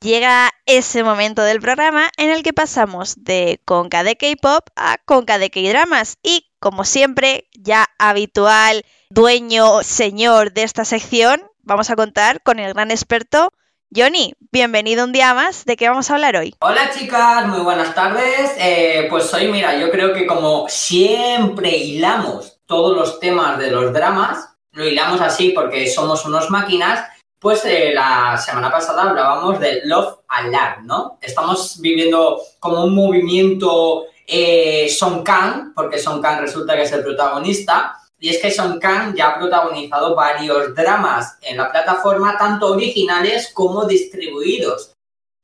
Llega ese momento del programa en el que pasamos de Conca de K-pop a Conca de K-dramas y como siempre, ya habitual dueño, señor de esta sección, vamos a contar con el gran experto Johnny, bienvenido un día más. ¿De qué vamos a hablar hoy? Hola chicas, muy buenas tardes. Eh, pues hoy, mira, yo creo que como siempre hilamos todos los temas de los dramas, lo hilamos así porque somos unos máquinas, pues eh, la semana pasada hablábamos de Love Alarm, ¿no? Estamos viviendo como un movimiento eh, Song Kang, porque Song Kang resulta que es el protagonista, y es que Song Kang ya ha protagonizado varios dramas en la plataforma, tanto originales como distribuidos.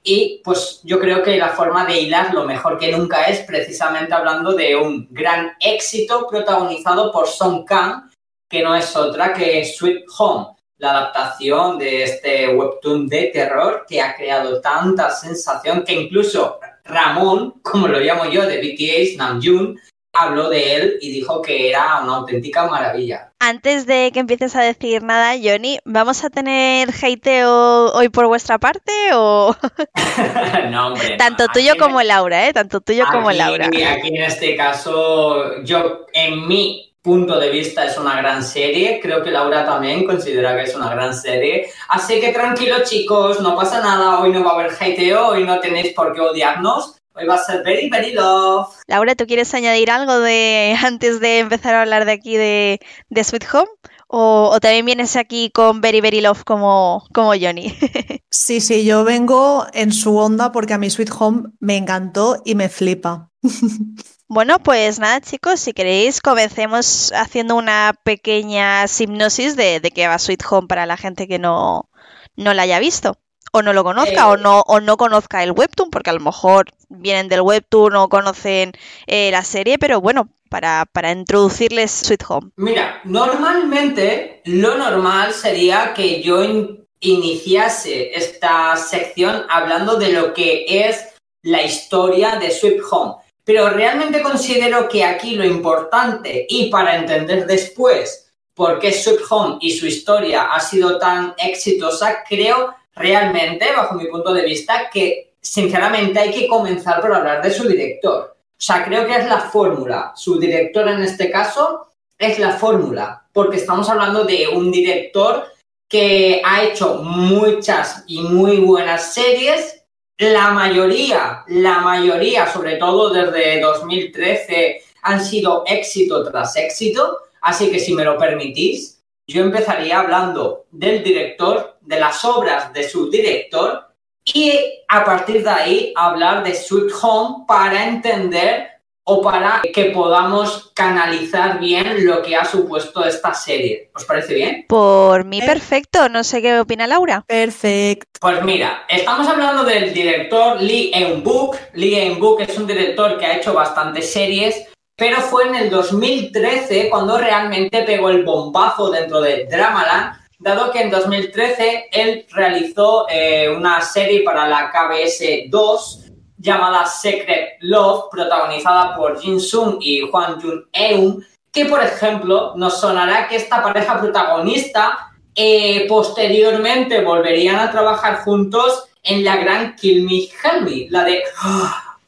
Y pues yo creo que la forma de hilar lo mejor que nunca es precisamente hablando de un gran éxito protagonizado por Song Kang, que no es otra que Sweet Home, la adaptación de este webtoon de terror que ha creado tanta sensación que incluso Ramón, como lo llamo yo, de BTS, Namjoon, habló de él y dijo que era una auténtica maravilla. Antes de que empieces a decir nada, Johnny, ¿vamos a tener hateo hoy por vuestra parte o...? no, hombre. Tanto tuyo como Laura, ¿eh? Tanto tuyo como Laura. Aquí en este caso, yo, en mi punto de vista es una gran serie. Creo que Laura también considera que es una gran serie. Así que tranquilo chicos, no pasa nada. Hoy no va a haber hateo, hoy no tenéis por qué odiarnos. Hoy va a ser very, very love. Laura, ¿tú quieres añadir algo de antes de empezar a hablar de aquí de, de Sweet Home? O, o, también vienes aquí con Very Very Love como, como Johnny? sí, sí, yo vengo en su onda porque a mi Sweet Home me encantó y me flipa. Bueno, pues nada, chicos, si queréis, comencemos haciendo una pequeña hipnosis de, de qué va Sweet Home para la gente que no, no la haya visto. O no lo conozca, Eh. o, no, o no conozca el webtoon, porque a lo mejor vienen del webtoon o conocen eh, la serie, pero bueno, para, para introducirles Sweet Home. Mira, normalmente lo normal sería que yo in- iniciase esta sección hablando de lo que es la historia de Sweet Home. Pero realmente considero que aquí lo importante y para entender después por qué Sweet Home y su historia ha sido tan exitosa, creo realmente, bajo mi punto de vista, que sinceramente hay que comenzar por hablar de su director. O sea, creo que es la fórmula. Su director en este caso es la fórmula, porque estamos hablando de un director que ha hecho muchas y muy buenas series. La mayoría, la mayoría, sobre todo desde 2013, han sido éxito tras éxito. Así que si me lo permitís, yo empezaría hablando del director, de las obras de su director y a partir de ahí hablar de Sweet Home para entender o para que podamos canalizar bien lo que ha supuesto esta serie. ¿Os parece bien? Por mí, perfecto. No sé qué opina Laura. Perfecto. Pues mira, estamos hablando del director Lee Eun-book. Lee Eun-book es un director que ha hecho bastantes series, pero fue en el 2013 cuando realmente pegó el bombazo dentro de Dramaland, dado que en 2013 él realizó eh, una serie para la KBS 2 llamada Secret Love, protagonizada por Jin Sung y Hwang Jun Eun, que por ejemplo nos sonará que esta pareja protagonista eh, posteriormente volverían a trabajar juntos en la gran Kill Me Help la de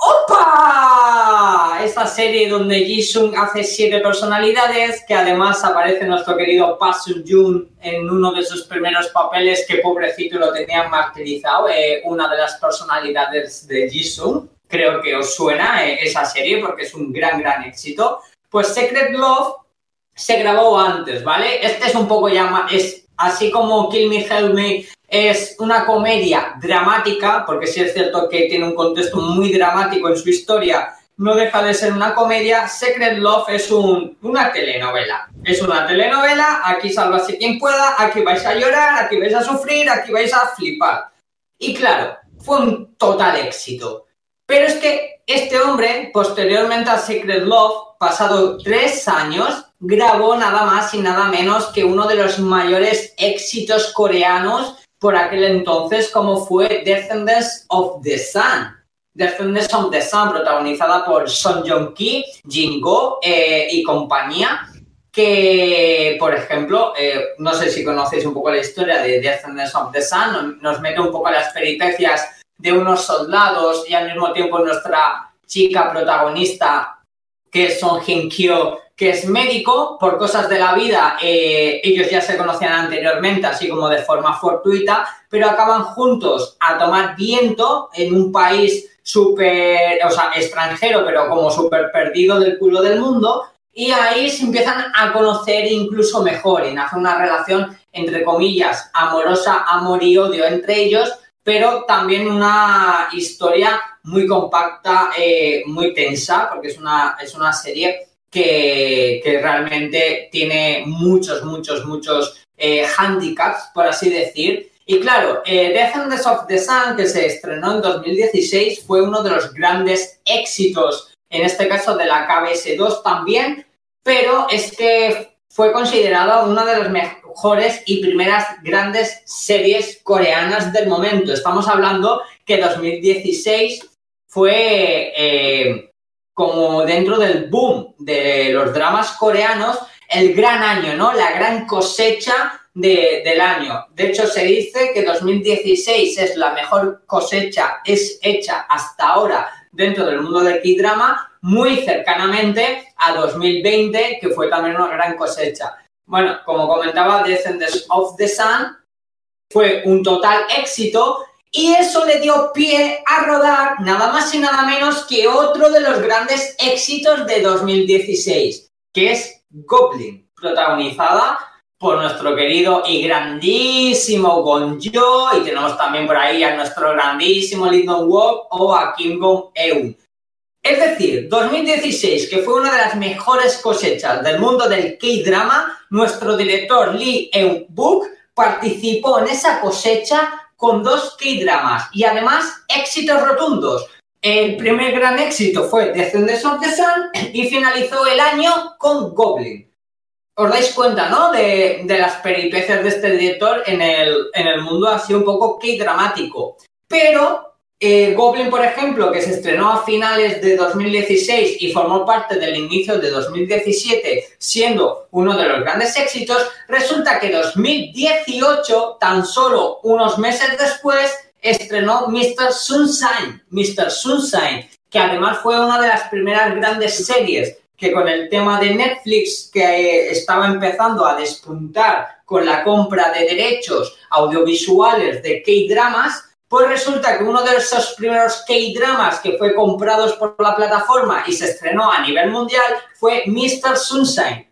¡Opa! Esa serie donde Jisung hace siete personalidades, que además aparece nuestro querido Pa Sun Jun en uno de sus primeros papeles, que pobrecito lo tenían martirizado, eh, una de las personalidades de Jisung. Creo que os suena eh, esa serie porque es un gran, gran éxito. Pues Secret Love se grabó antes, ¿vale? Este es un poco ya más, es así como Kill Me Help Me es una comedia dramática, porque sí es cierto que tiene un contexto muy dramático en su historia, no deja de ser una comedia. Secret Love es un, una telenovela. Es una telenovela, aquí sálvase quien pueda, aquí vais a llorar, aquí vais a sufrir, aquí vais a flipar. Y claro, fue un total éxito. Pero es que este hombre, posteriormente a Secret Love, pasado tres años, grabó nada más y nada menos que uno de los mayores éxitos coreanos por aquel entonces, como fue Descendants of the Sun. Descendants of the Sun, protagonizada por Son Joong-ki, Jin-go eh, y compañía, que, por ejemplo, eh, no sé si conocéis un poco la historia de Descendants of the Sun, nos mete un poco a las peripecias de unos soldados y al mismo tiempo nuestra chica protagonista, que es Son Jin-kyo, que es médico, por cosas de la vida, eh, ellos ya se conocían anteriormente, así como de forma fortuita, pero acaban juntos a tomar viento en un país súper, o sea, extranjero, pero como súper perdido del culo del mundo, y ahí se empiezan a conocer incluso mejor y nace una relación, entre comillas, amorosa, amor y odio entre ellos, pero también una historia muy compacta, eh, muy tensa, porque es una, es una serie que, realmente tiene muchos, muchos, muchos eh, handicaps, por así decir. Y claro, eh, Descendants of the Sun, que se estrenó en 2016, fue uno de los grandes éxitos, en este caso de la KBS2 también, pero es que fue considerada una de las mejores y primeras grandes series coreanas del momento. Estamos hablando que 2016 fue eh, como dentro del boom de los dramas coreanos, el gran año, ¿no? La gran cosecha de, del año. De hecho, se dice que 2016 es la mejor cosecha es hecha hasta ahora dentro del mundo del K-drama muy cercanamente a 2020, que fue también una gran cosecha. Bueno, como comentaba, Descendants of the Sun fue un total éxito y eso le dio pie a rodar nada más y nada menos que otro de los grandes éxitos de 2016, que es Goblin, protagonizada por nuestro querido y grandísimo Gonjo y tenemos también por ahí a nuestro grandísimo Lyndon Wok o a Kim Gong Eun. Es decir, 2016, que fue una de las mejores cosechas del mundo del K-drama, nuestro director Lee Eun-buk participó en esa cosecha con dos K-dramas y además éxitos rotundos. El primer gran éxito fue Descendants of the Sun y finalizó el año con Goblin. Os dais cuenta, ¿no? De, las peripecias de este director en el, en el mundo así un poco K-dramático. Pero eh, Goblin, por ejemplo, que se estrenó a finales de 2016 y formó parte del inicio de 2017, siendo uno de los grandes éxitos, resulta que 2018, tan solo unos meses después, estrenó Mr. Sunshine, Mr. Sunshine, que además fue una de las primeras grandes series que con el tema de Netflix que eh, estaba empezando a despuntar con la compra de derechos audiovisuales de K-dramas, pues resulta que uno de esos primeros K-dramas que fue comprados por la plataforma y se estrenó a nivel mundial fue Mr. Sunshine.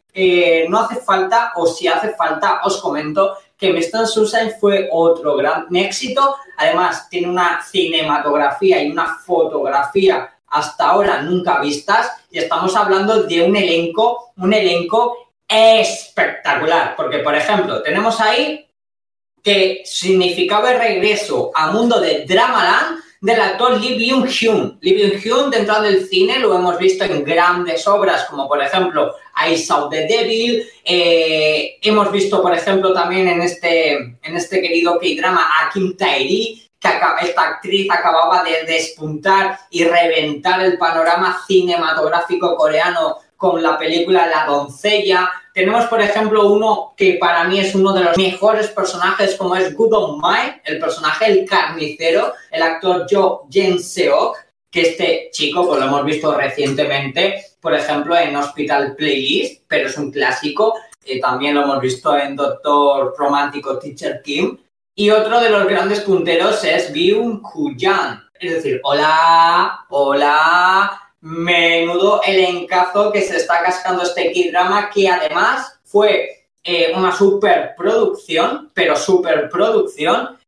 no hace falta, o si hace falta, os comento que Mr. Sunshine fue otro gran éxito. Además, tiene una cinematografía y una fotografía hasta ahora nunca vistas y estamos hablando de un elenco, un elenco espectacular, porque por ejemplo, tenemos ahí que significaba el regreso al mundo de Dramaland del actor Lee Byung-hyun. Lee Byung-hyun dentro del cine lo hemos visto en grandes obras como por ejemplo I Saw the Devil, eh, hemos visto por ejemplo también en este, en este querido K-drama a Kim Tae-ri, que esta actriz acababa de despuntar y reventar el panorama cinematográfico coreano con la película La doncella. Tenemos, por ejemplo, uno que para mí es uno de los mejores personajes, como es Good On el personaje El Carnicero, el actor Jo Jen Seok, que este chico, pues lo hemos visto recientemente, por ejemplo, en Hospital Playlist, pero es un clásico. Eh, también lo hemos visto en Doctor Romántico Teacher Kim. Y otro de los grandes punteros es Byung Kuyan. Es decir, hola, hola, menudo elencazo que se está cascando este K-drama que además fue eh, una superproducción, pero superproducción,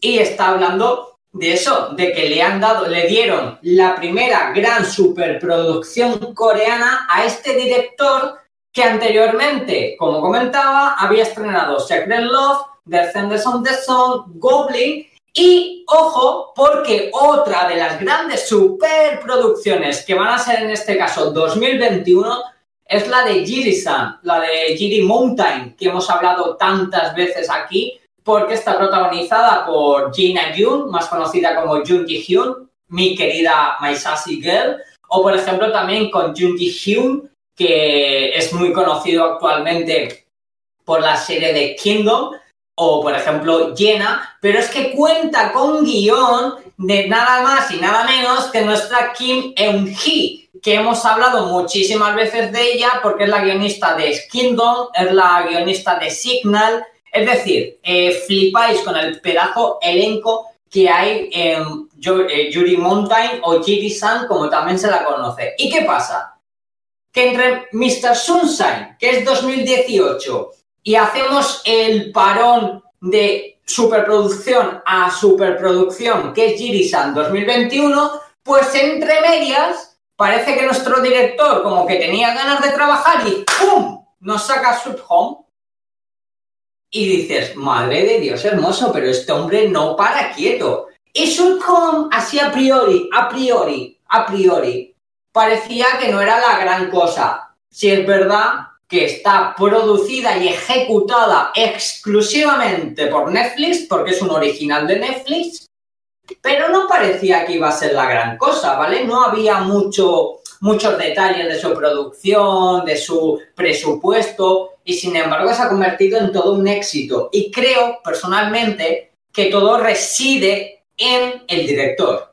y está hablando de eso, de que le han dado, le dieron la primera gran superproducción coreana a este director que anteriormente, como comentaba, había estrenado Secret Love, Descendants on the Sun, Goblin y ojo, porque otra de las grandes superproducciones que van a ser en este caso 2021 es la de Jiri-san, la de Jiri Mountain, que hemos hablado tantas veces aquí, porque está protagonizada por Jina Yoon, más conocida como Jun Ji Hyun, mi querida My Sassy Girl, o por ejemplo también con Jun Ji Hyun, que es muy conocido actualmente por la serie de Kingdom, o por ejemplo Llena, pero es que cuenta con guion de nada más y nada menos que nuestra Kim Eun-hee, que hemos hablado muchísimas veces de ella porque es la guionista de Kingdom, es la guionista de Signal, es decir, eh, flipáis con el pedazo elenco que hay en eh, Yuri Mountain o Jiri-san, como también se la conoce. ¿Y qué pasa? Que entre Mr. Sunshine, que es 2018, y hacemos el parón de superproducción a superproducción, que es Girisan 2021, pues entre medias parece que nuestro director como que tenía ganas de trabajar y ¡pum! nos saca Sweet. Y dices, madre de Dios hermoso, pero este hombre no para quieto. Y Sweet Home, así a priori, a priori, a priori, parecía que no era la gran cosa. Si es verdad que está producida y ejecutada exclusivamente por Netflix, porque es un original de Netflix, pero no parecía que iba a ser la gran cosa, ¿vale? No había mucho, muchos detalles de su producción, de su presupuesto, y sin embargo se ha convertido en todo un éxito. Y creo personalmente que todo reside en el director.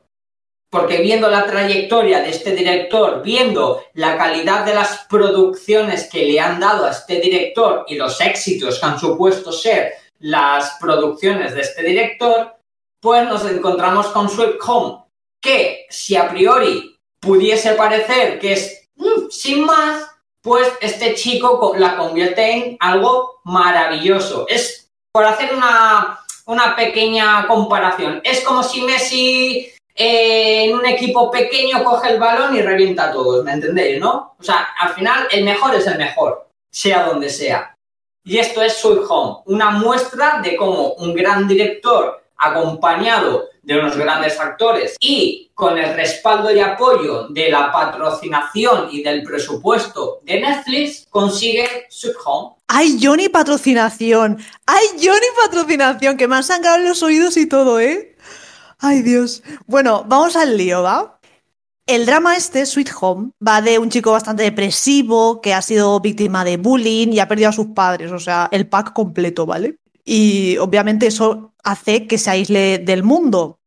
Porque viendo la trayectoria de este director, viendo la calidad de las producciones que le han dado a este director y los éxitos que han supuesto ser las producciones de este director, pues nos encontramos con Sweet Home, que si a priori pudiese parecer que es mm, sin más, pues este chico la convierte en algo maravilloso. Es, por hacer una, una pequeña comparación, es como si Messi eh, en un equipo pequeño coge el balón y revienta a todos, ¿me entendéis, no? O sea, al final el mejor es el mejor, sea donde sea. Y esto es Sweet Home, una muestra de cómo un gran director acompañado de unos grandes actores y con el respaldo y apoyo de la patrocinación y del presupuesto de Netflix, consigue Sweet Home. ¡Ay, Johnny patrocinación! ¡Ay, Johnny patrocinación! Que me han sangrado los oídos y todo, ¿eh? ¡Ay, Dios! Bueno, vamos al lío, ¿va? El drama este, Sweet Home, va de un chico bastante depresivo que ha sido víctima de bullying y ha perdido a sus padres, o sea, el pack completo, ¿vale? Y obviamente eso hace que se aísle del mundo.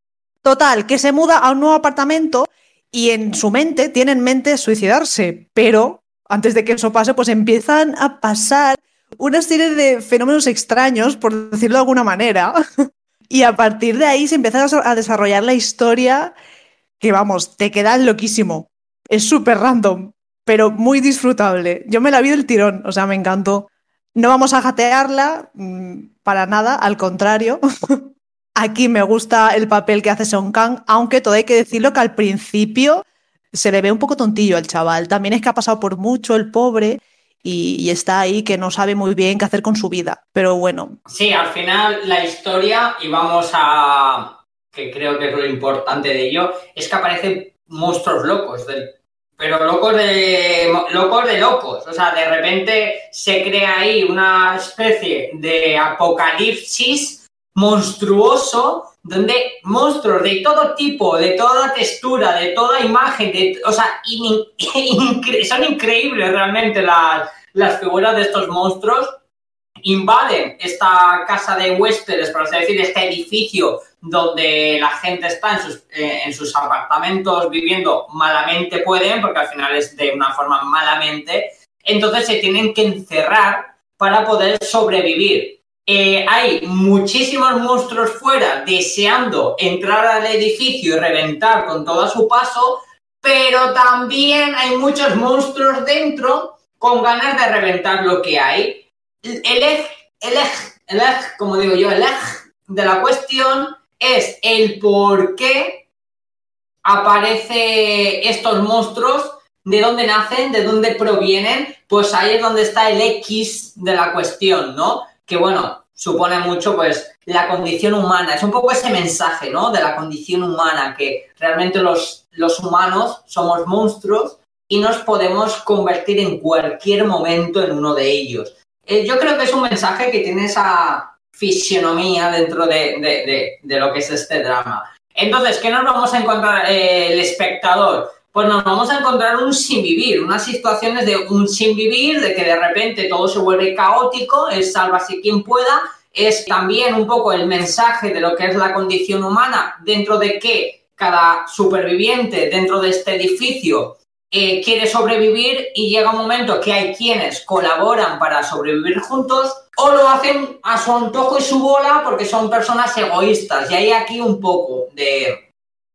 Total, que se muda a un nuevo apartamento y en su mente tiene en mente suicidarse, pero antes de que eso pase, pues empiezan a pasar una serie de fenómenos extraños, por decirlo de alguna manera, y a partir de ahí se empieza a desarrollar la historia que, vamos, te queda loquísimo. Es súper random, pero muy disfrutable. Yo me la vi del tirón, o sea, me encantó. No vamos a jatearla mm, para nada, al contrario. Aquí me gusta el papel que hace Song Kang, aunque todo hay que decirlo que al principio se le ve un poco tontillo al chaval. También es que ha pasado por mucho el pobre y, está ahí que no sabe muy bien qué hacer con su vida. Pero bueno. Sí, al final la historia, y vamos a. que creo que es lo importante de ello, es que aparecen monstruos locos pero locos de locos de locos. O sea, de repente se crea ahí una especie de apocalipsis monstruoso donde monstruos de todo tipo, de toda textura, de toda imagen, de, o sea, son increíbles realmente las, las figuras de estos monstruos invaden esta casa de huéspedes, por así decir, este edificio donde la gente está en sus, eh, en sus apartamentos viviendo malamente pueden, porque al final es de una forma malamente, entonces se tienen que encerrar para poder sobrevivir. Eh, hay muchísimos monstruos fuera deseando entrar al edificio y reventar con todo su paso, pero también hay muchos monstruos dentro con ganas de reventar lo que hay el eje, el eje, el eje, como digo yo, el eje de la cuestión es el por qué aparece estos monstruos, de dónde nacen, de dónde provienen, pues ahí es donde está el X de la cuestión, ¿no? Que bueno, supone mucho pues la condición humana, es un poco ese mensaje, ¿no? De la condición humana, que realmente los, los humanos somos monstruos y nos podemos convertir en cualquier momento en uno de ellos. Eh, yo creo que es un mensaje que tiene esa fisionomía dentro de, lo que es este drama. Entonces, ¿qué nos vamos a encontrar eh, el espectador? Pues nos vamos a encontrar un sin vivir, unas situaciones de un sin vivir, de que de repente todo se vuelve caótico, es sálvase quien pueda, es también un poco el mensaje de lo que es la condición humana, dentro de que cada superviviente dentro de este edificio eh, quiere sobrevivir y llega un momento que hay quienes colaboran para sobrevivir juntos o lo hacen a su antojo y su bola porque son personas egoístas. Y hay aquí un poco de,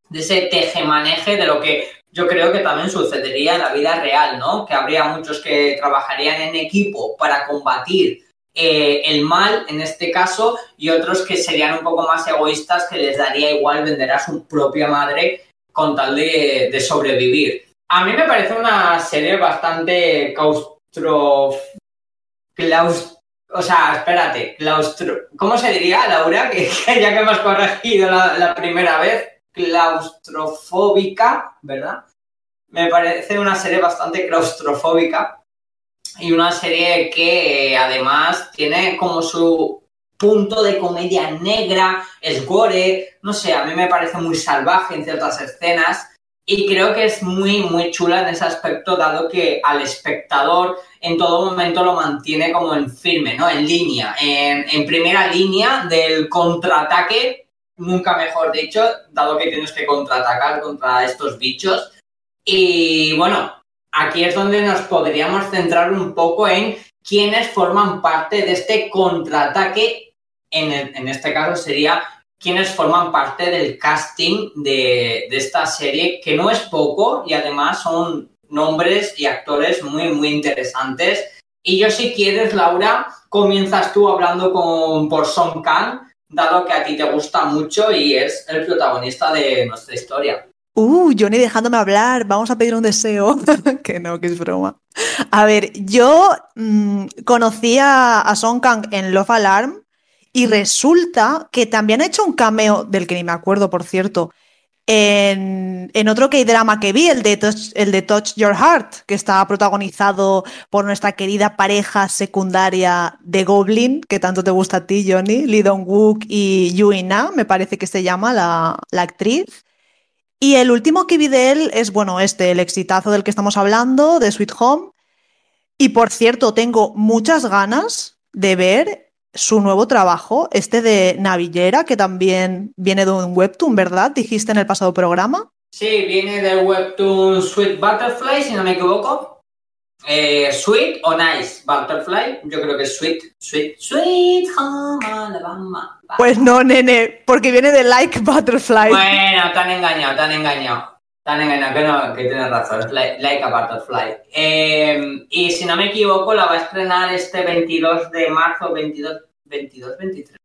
de ese tejemaneje de lo que yo creo que también sucedería en la vida real, ¿no? Que habría muchos que trabajarían en equipo para combatir eh, el mal, en este caso, y otros que serían un poco más egoístas, que les daría igual vender a su propia madre con tal de, sobrevivir. A mí me parece una serie bastante claustro... O sea, espérate, claustro... ¿Cómo se diría, Laura? Que, ya que hemos corregido la, primera vez, claustrofóbica, ¿verdad? Me parece una serie bastante claustrofóbica y una serie que además tiene como su punto de comedia negra, es gore, no sé, a mí me parece muy salvaje en ciertas escenas y creo que es muy, muy chula en ese aspecto, dado que al espectador en todo momento lo mantiene como en firme, ¿no? En línea, en, primera línea del contraataque nunca mejor dicho, dado que tienes que contraatacar contra estos bichos. Y bueno, aquí es donde nos podríamos centrar un poco en quiénes forman parte de este contraataque. En, en este caso sería quienes forman parte del casting de, de, esta serie, que no es poco y además son nombres y actores muy, muy interesantes. Y yo si quieres, Laura, comienzas tú hablando con, por Song Kang, dado que a ti te gusta mucho y es el protagonista de nuestra historia. Uh, Johnny dejándome hablar, vamos a pedir un deseo. que no, que es broma. A ver, yo mmm, conocí a, a Song Kang en Love Alarm y resulta que también ha hecho un cameo, del que ni me acuerdo, por cierto, en, otro K-drama que vi, el de, Touch, Your Heart, que está protagonizado por nuestra querida pareja secundaria de Goblin, que tanto te gusta a ti, Johnny, Lee Dong-wook y Yui Na, me parece que se llama la, la actriz. Y el último que vi de él es, bueno, este, el exitazo del que estamos hablando, de Sweet Home. Y por cierto, tengo muchas ganas de ver su nuevo trabajo, este de Navillera, que también viene de un webtoon, ¿verdad? Dijiste en el pasado programa. Sí, viene del webtoon Sweet Butterfly, si no me equivoco. Eh, sweet o Nice Butterfly, yo creo que es Sweet, Sweet, Sweet Home Alabama. Pues no, nene, porque viene de Like Butterfly. Bueno, te han engañado, te han engañado. Te han engañado, que, no, que tienes razón, es like, like a Butterfly. Eh, y si no me equivoco, la va a estrenar este 22 de marzo, 22, 22, 23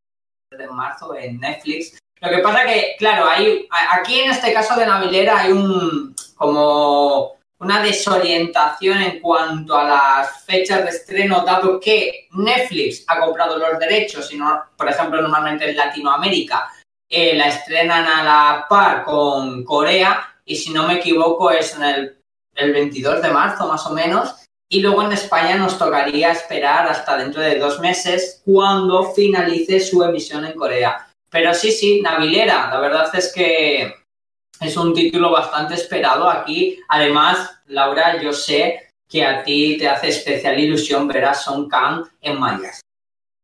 de marzo en Netflix. Lo que pasa que, claro, hay, aquí en este caso de Navilera hay un como una desorientación en cuanto a las fechas de estreno, dado que Netflix ha comprado los derechos, y no, por ejemplo, normalmente en Latinoamérica eh, la estrenan a la par con Corea, y si no me equivoco es en el, el 22 de marzo más o menos, y luego en España nos tocaría esperar hasta dentro de dos meses cuando finalice su emisión en Corea. Pero sí, sí, Navilera, la verdad es que es un título bastante esperado aquí. Además, Laura, yo sé que a ti te hace especial ilusión ver a Son Kang en mayas.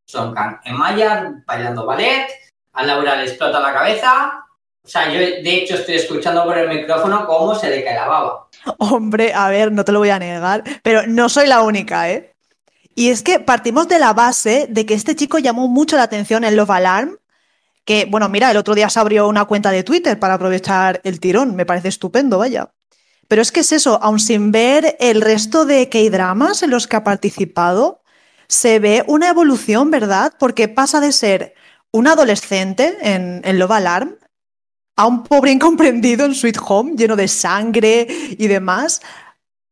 Son Kang en mayas, bailando ballet, a Laura le explota la cabeza. O sea, yo de hecho estoy escuchando por el micrófono cómo se le cae la baba. Hombre, a ver, no te lo voy a negar, pero no soy la única, ¿eh? Y es que partimos de la base de que este chico llamó mucho la atención en Love Alarm que, bueno, mira, el otro día se abrió una cuenta de Twitter para aprovechar el tirón, me parece estupendo, vaya. Pero es que es eso, aun sin ver el resto de K-dramas en los que ha participado, se ve una evolución, ¿verdad? Porque pasa de ser un adolescente en, en Love Alarm a un pobre incomprendido en Sweet Home, lleno de sangre y demás.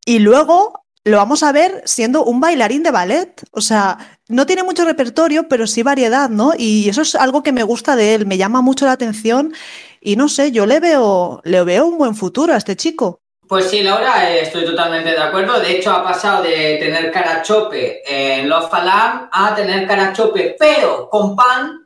Y luego lo vamos a ver siendo un bailarín de ballet. O sea, no tiene mucho repertorio, pero sí variedad, ¿no? Y eso es algo que me gusta de él, me llama mucho la atención y no sé, yo le veo, le veo un buen futuro a este chico. Pues sí, Laura, estoy totalmente de acuerdo. De hecho, ha pasado de tener cara chope en Love Alarm a tener cara chope, pero con pan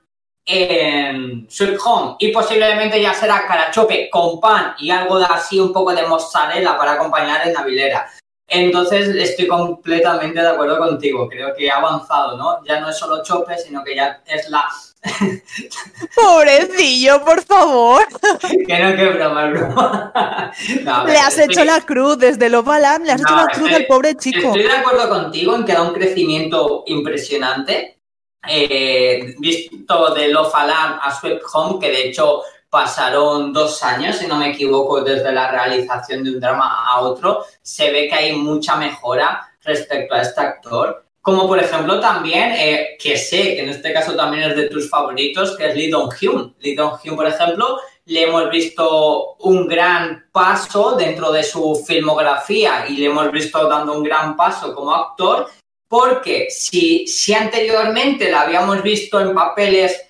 en Sweet Home. Y posiblemente ya será cara chope con pan y algo de así, un poco de mozzarella para acompañar en Navilera. Entonces estoy completamente de acuerdo contigo. Creo que ha avanzado, ¿no? Ya no es solo chope, sino que ya es la. Pobrecillo, por favor. que no, que broma, broma. No, le has estoy... hecho la cruz desde los Balam, le has no, hecho la cruz al pobre chico. Estoy de acuerdo contigo en que da un crecimiento impresionante. Eh, visto de Love Alarm a Sweet Home, que de hecho pasaron dos años, si no me equivoco, desde la realización de un drama a otro, se ve que hay mucha mejora respecto a este actor. Como por ejemplo también, eh, que sé que en este caso también es de tus favoritos, que es Lee Dong-hyun. Lee Dong-hyun, por ejemplo, le hemos visto un gran paso dentro de su filmografía y le hemos visto dando un gran paso como actor, porque si, si anteriormente la habíamos visto en papeles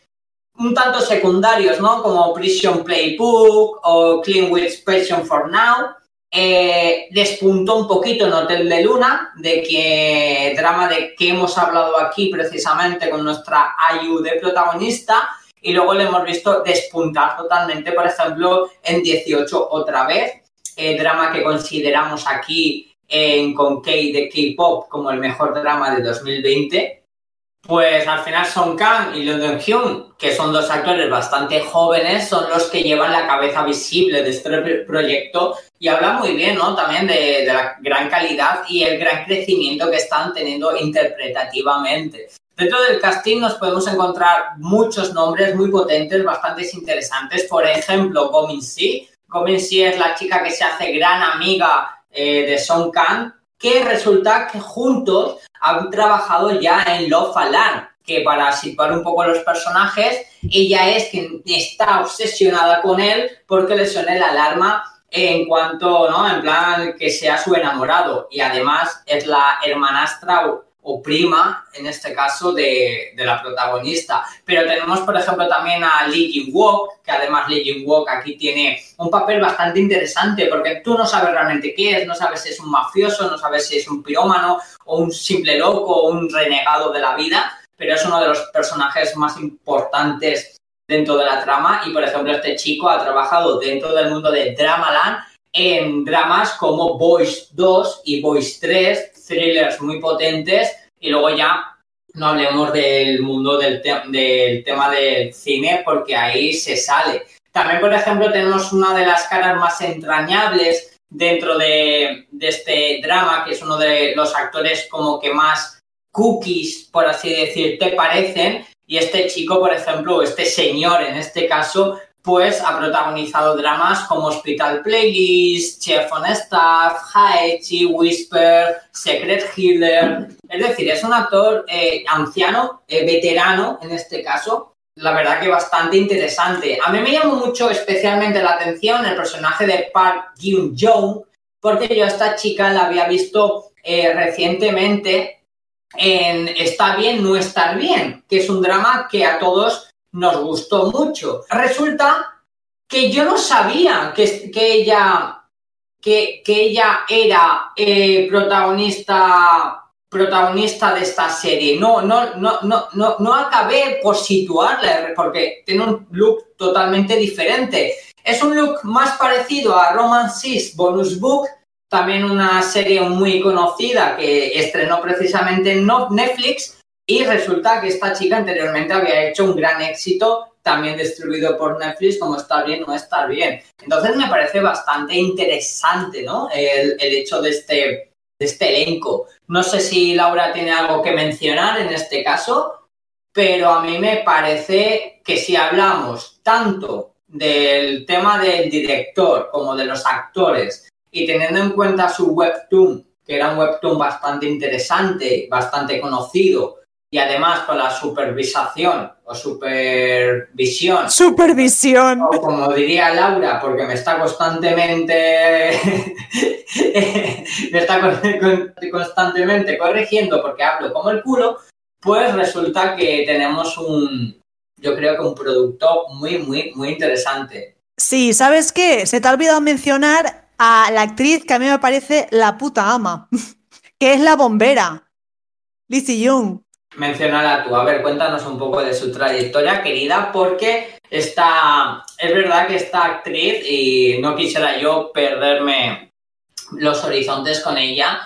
un tanto secundarios, ¿no? Como Prison Playbook o Clean with Passion for Now. Eh, despuntó un poquito en Hotel de Luna, de que drama de que hemos hablado aquí precisamente con nuestra de protagonista, y luego le hemos visto despuntar totalmente, por ejemplo, en 18 otra vez, eh, drama que consideramos aquí en Con K de K-Pop como el mejor drama de 2020 pues al final Song Kang y London Hyun, que son dos actores bastante jóvenes, son los que llevan la cabeza visible de este proyecto y habla muy bien, ¿no? También de, la gran calidad y el gran crecimiento que están teniendo interpretativamente. Dentro del casting nos podemos encontrar muchos nombres muy potentes, bastante interesantes. Por ejemplo, Gomin Si. Gomin Si es la chica que se hace gran amiga eh, de Song Kang, que resulta que juntos han trabajado ya en Love Alarm, que para situar un poco los personajes, ella es quien está obsesionada con él porque le suena la alarma en cuanto, ¿no? En plan que sea su enamorado y además es la hermanastra o prima, en este caso, de, la protagonista. Pero tenemos, por ejemplo, también a Lee Jin-wook, que además Lee Jin-wook aquí tiene un papel bastante interesante, porque tú no sabes realmente qué es, no sabes si es un mafioso, no sabes si es un pirómano, o un simple loco, o un renegado de la vida, pero es uno de los personajes más importantes dentro de la trama. Y, por ejemplo, este chico ha trabajado dentro del mundo de Dramaland en dramas como Boys 2 y Boys 3, thrillers muy potentes y luego ya no hablemos del mundo del, del tema del cine porque ahí se sale. También, por ejemplo, tenemos una de las caras más entrañables dentro de, de, este drama, que es uno de los actores como que más cookies, por así decir, te parecen. Y este chico, por ejemplo, este señor en este caso, pues ha protagonizado dramas como Hospital Playlist, Chef on Staff, Haechi, Whisper, Secret Healer. Es decir, es un actor eh, anciano, eh, veterano en este caso. La verdad que bastante interesante. A mí me llamó mucho especialmente la atención el personaje de Park Gyun-jong, porque yo a esta chica la había visto eh, recientemente en Está bien, no estar bien, que es un drama que a todos nos gustó mucho. Resulta que yo no sabía que, que ella, que, ella era eh, protagonista, protagonista de esta serie. No, no, no, no, no, no acabé por situarla porque tiene un look totalmente diferente. Es un look más parecido a Romances Bonus Book, también una serie muy conocida que estrenó precisamente en Netflix, y resulta que esta chica anteriormente había hecho un gran éxito, también distribuido por Netflix, como Estar bien no estar bien. Entonces me parece bastante interesante, ¿no? El, hecho de este, de este elenco. No sé si Laura tiene algo que mencionar en este caso, pero a mí me parece que si hablamos tanto del tema del director como de los actores y teniendo en cuenta su webtoon, que era un webtoon bastante interesante, bastante conocido, y además con la supervisación o supervisión. Supervisión. O como diría Laura, porque me está constantemente. me está constantemente corrigiendo porque hablo como el culo, pues resulta que tenemos un. Yo creo que un producto muy, muy, muy interesante. Sí, ¿sabes qué? Se te ha olvidado mencionar a la actriz que a mí me parece la puta ama, que es la bombera, Lizzie Young. Mencionala tú. A ver, cuéntanos un poco de su trayectoria, querida, porque está, es verdad que esta actriz, y no quisiera yo perderme los horizontes con ella,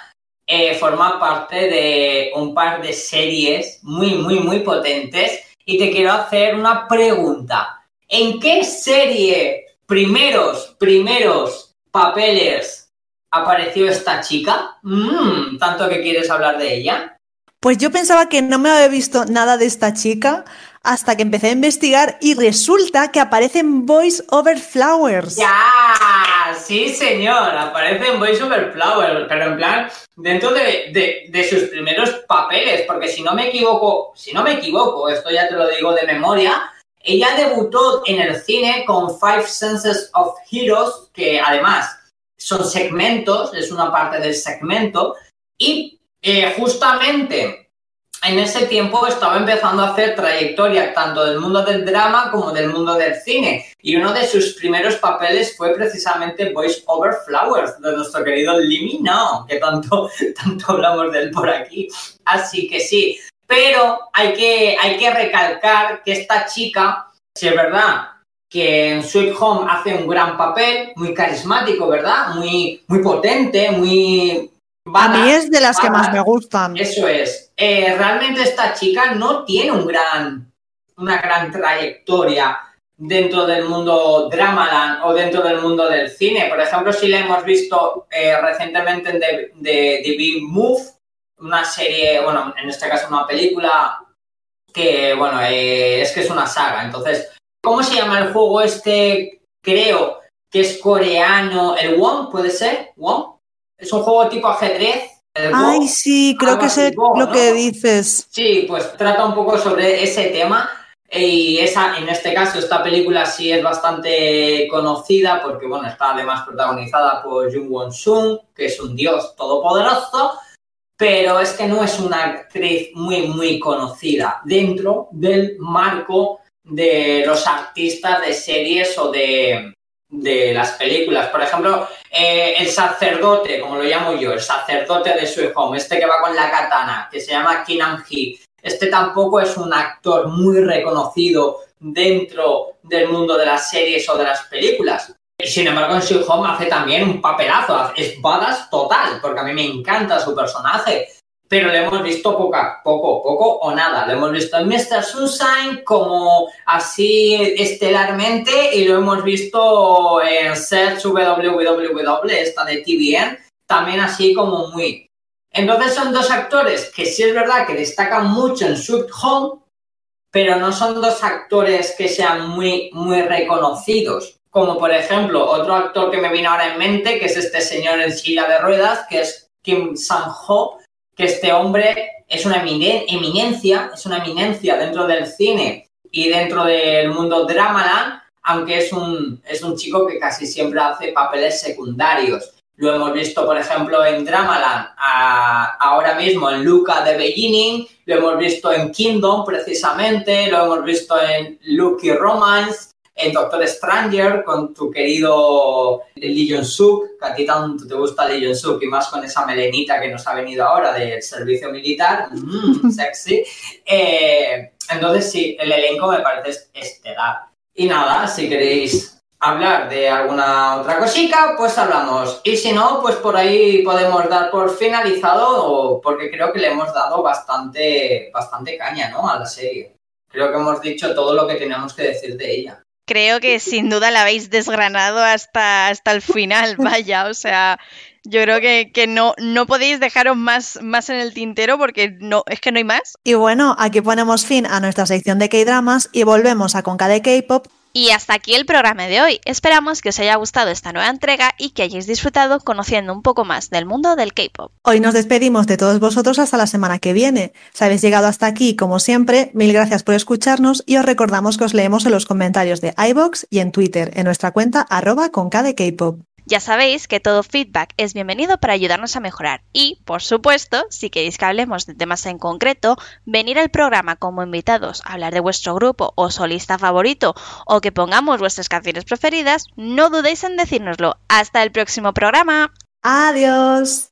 eh, forma parte de un par de series muy, muy, muy potentes. Y te quiero hacer una pregunta. ¿En qué serie, primeros, primeros papeles, apareció esta chica? Mm, ¿Tanto que quieres hablar de ella? Pues yo pensaba que no me había visto nada de esta chica hasta que empecé a investigar y resulta que aparece en Voice Over Flowers. ¡Ya! Sí, señor, aparece en Voice Over Flowers, pero en plan, dentro de, de, sus primeros papeles, porque si no me equivoco, si no me equivoco, esto ya te lo digo de memoria, ella debutó en el cine con Five Senses of Heroes, que además son segmentos, es una parte del segmento, y eh, justamente en ese tiempo estaba empezando a hacer trayectoria tanto del mundo del drama como del mundo del cine. Y uno de sus primeros papeles fue precisamente Voice Over Flowers, de nuestro querido Limi No, que tanto, tanto hablamos de él por aquí. Así que sí. Pero hay que, hay que recalcar que esta chica, si es verdad, que en Sweet Home hace un gran papel, muy carismático, ¿verdad? Muy, muy potente, muy a mí es de las que más me gustan. Eso es. eh, realmente esta chica no tiene un gran, una gran trayectoria dentro del mundo Dramaland o dentro del mundo del cine. Por ejemplo, si la hemos visto eh, recientemente en The, The, Move, una serie, bueno, en este caso una película que, bueno, eh, es que es una saga. Entonces, ¿cómo se llama el juego este? Creo que es coreano. ¿El Wong puede ser? ¿Wong? Es un juego tipo ajedrez. Ay, sí, creo que sé lo que dices. Sí, pues trata un poco sobre ese tema. Y esa, en este caso, esta película sí es bastante conocida porque, bueno, está además protagonizada por Jung Won-sung, que es un dios todopoderoso, pero es que no es una actriz muy, muy conocida dentro del marco de los artistas de series o de, las películas. Por ejemplo, eh, el sacerdote, como lo llamo yo, el sacerdote de Sweet Home, este que va con la katana, que se llama Kim Hee, este tampoco es un actor muy reconocido dentro del mundo de las series o de las películas. Sin embargo, en Sweet Home hace también un papelazo, es badass total, porque a mí me encanta su personaje. Pero lo hemos visto poca, poco, poco o nada. Lo hemos visto en Mr. Sunshine como así estelarmente y lo hemos visto en Search WWW, esta de TVN, también así como muy, entonces son dos actores que sí es verdad que destacan mucho en Sweet Home, pero no son dos actores que sean muy, muy reconocidos. Como por ejemplo, otro actor que me viene ahora en mente, que es este señor en silla de ruedas, que es Kim Sang-ho, que este hombre es una eminencia, es una eminencia dentro del cine y dentro del mundo Dramaland, aunque es un, es un chico que casi siempre hace papeles secundarios. Lo hemos visto, por ejemplo, en Dramaland, ahora mismo en Luca de Beginning, lo hemos visto en Kingdom, precisamente, lo hemos visto en Lucky Romance, en Doctor Stranger, con tu querido Lee Jong-suk, que a ti tanto te gusta Lee Jong-suk, y más con esa melenita que nos ha venido ahora del servicio militar, mm, sexy. Eh, entonces, sí, el elenco me parece estelar. Y nada, si queréis hablar de alguna otra cosita, pues hablamos. Y si no, pues por ahí podemos dar por finalizado, porque creo que le hemos dado bastante, bastante caña, ¿no? A la serie. Creo que hemos dicho todo lo que teníamos que decir de ella. Creo que sin duda la habéis desgranado hasta, hasta el final, vaya, o sea, yo creo que, que, no, no podéis dejaros más, más en el tintero porque no, es que no hay más. Y bueno, aquí ponemos fin a nuestra sección de K-Dramas y volvemos a Conca de K-Pop y hasta aquí el programa de hoy. Esperamos que os haya gustado esta nueva entrega y que hayáis disfrutado conociendo un poco más del mundo del K-pop. Hoy nos despedimos de todos vosotros hasta la semana que viene. Si habéis llegado hasta aquí, como siempre, mil gracias por escucharnos y os recordamos que os leemos en los comentarios de iBox y en Twitter en nuestra cuenta arroba con K-pop. Ya sabéis que todo feedback es bienvenido para ayudarnos a mejorar y, por supuesto, si queréis que hablemos de temas en concreto, venir al programa como invitados a hablar de vuestro grupo o solista favorito o que pongamos vuestras canciones preferidas, no dudéis en decírnoslo. Hasta el próximo programa. Adiós.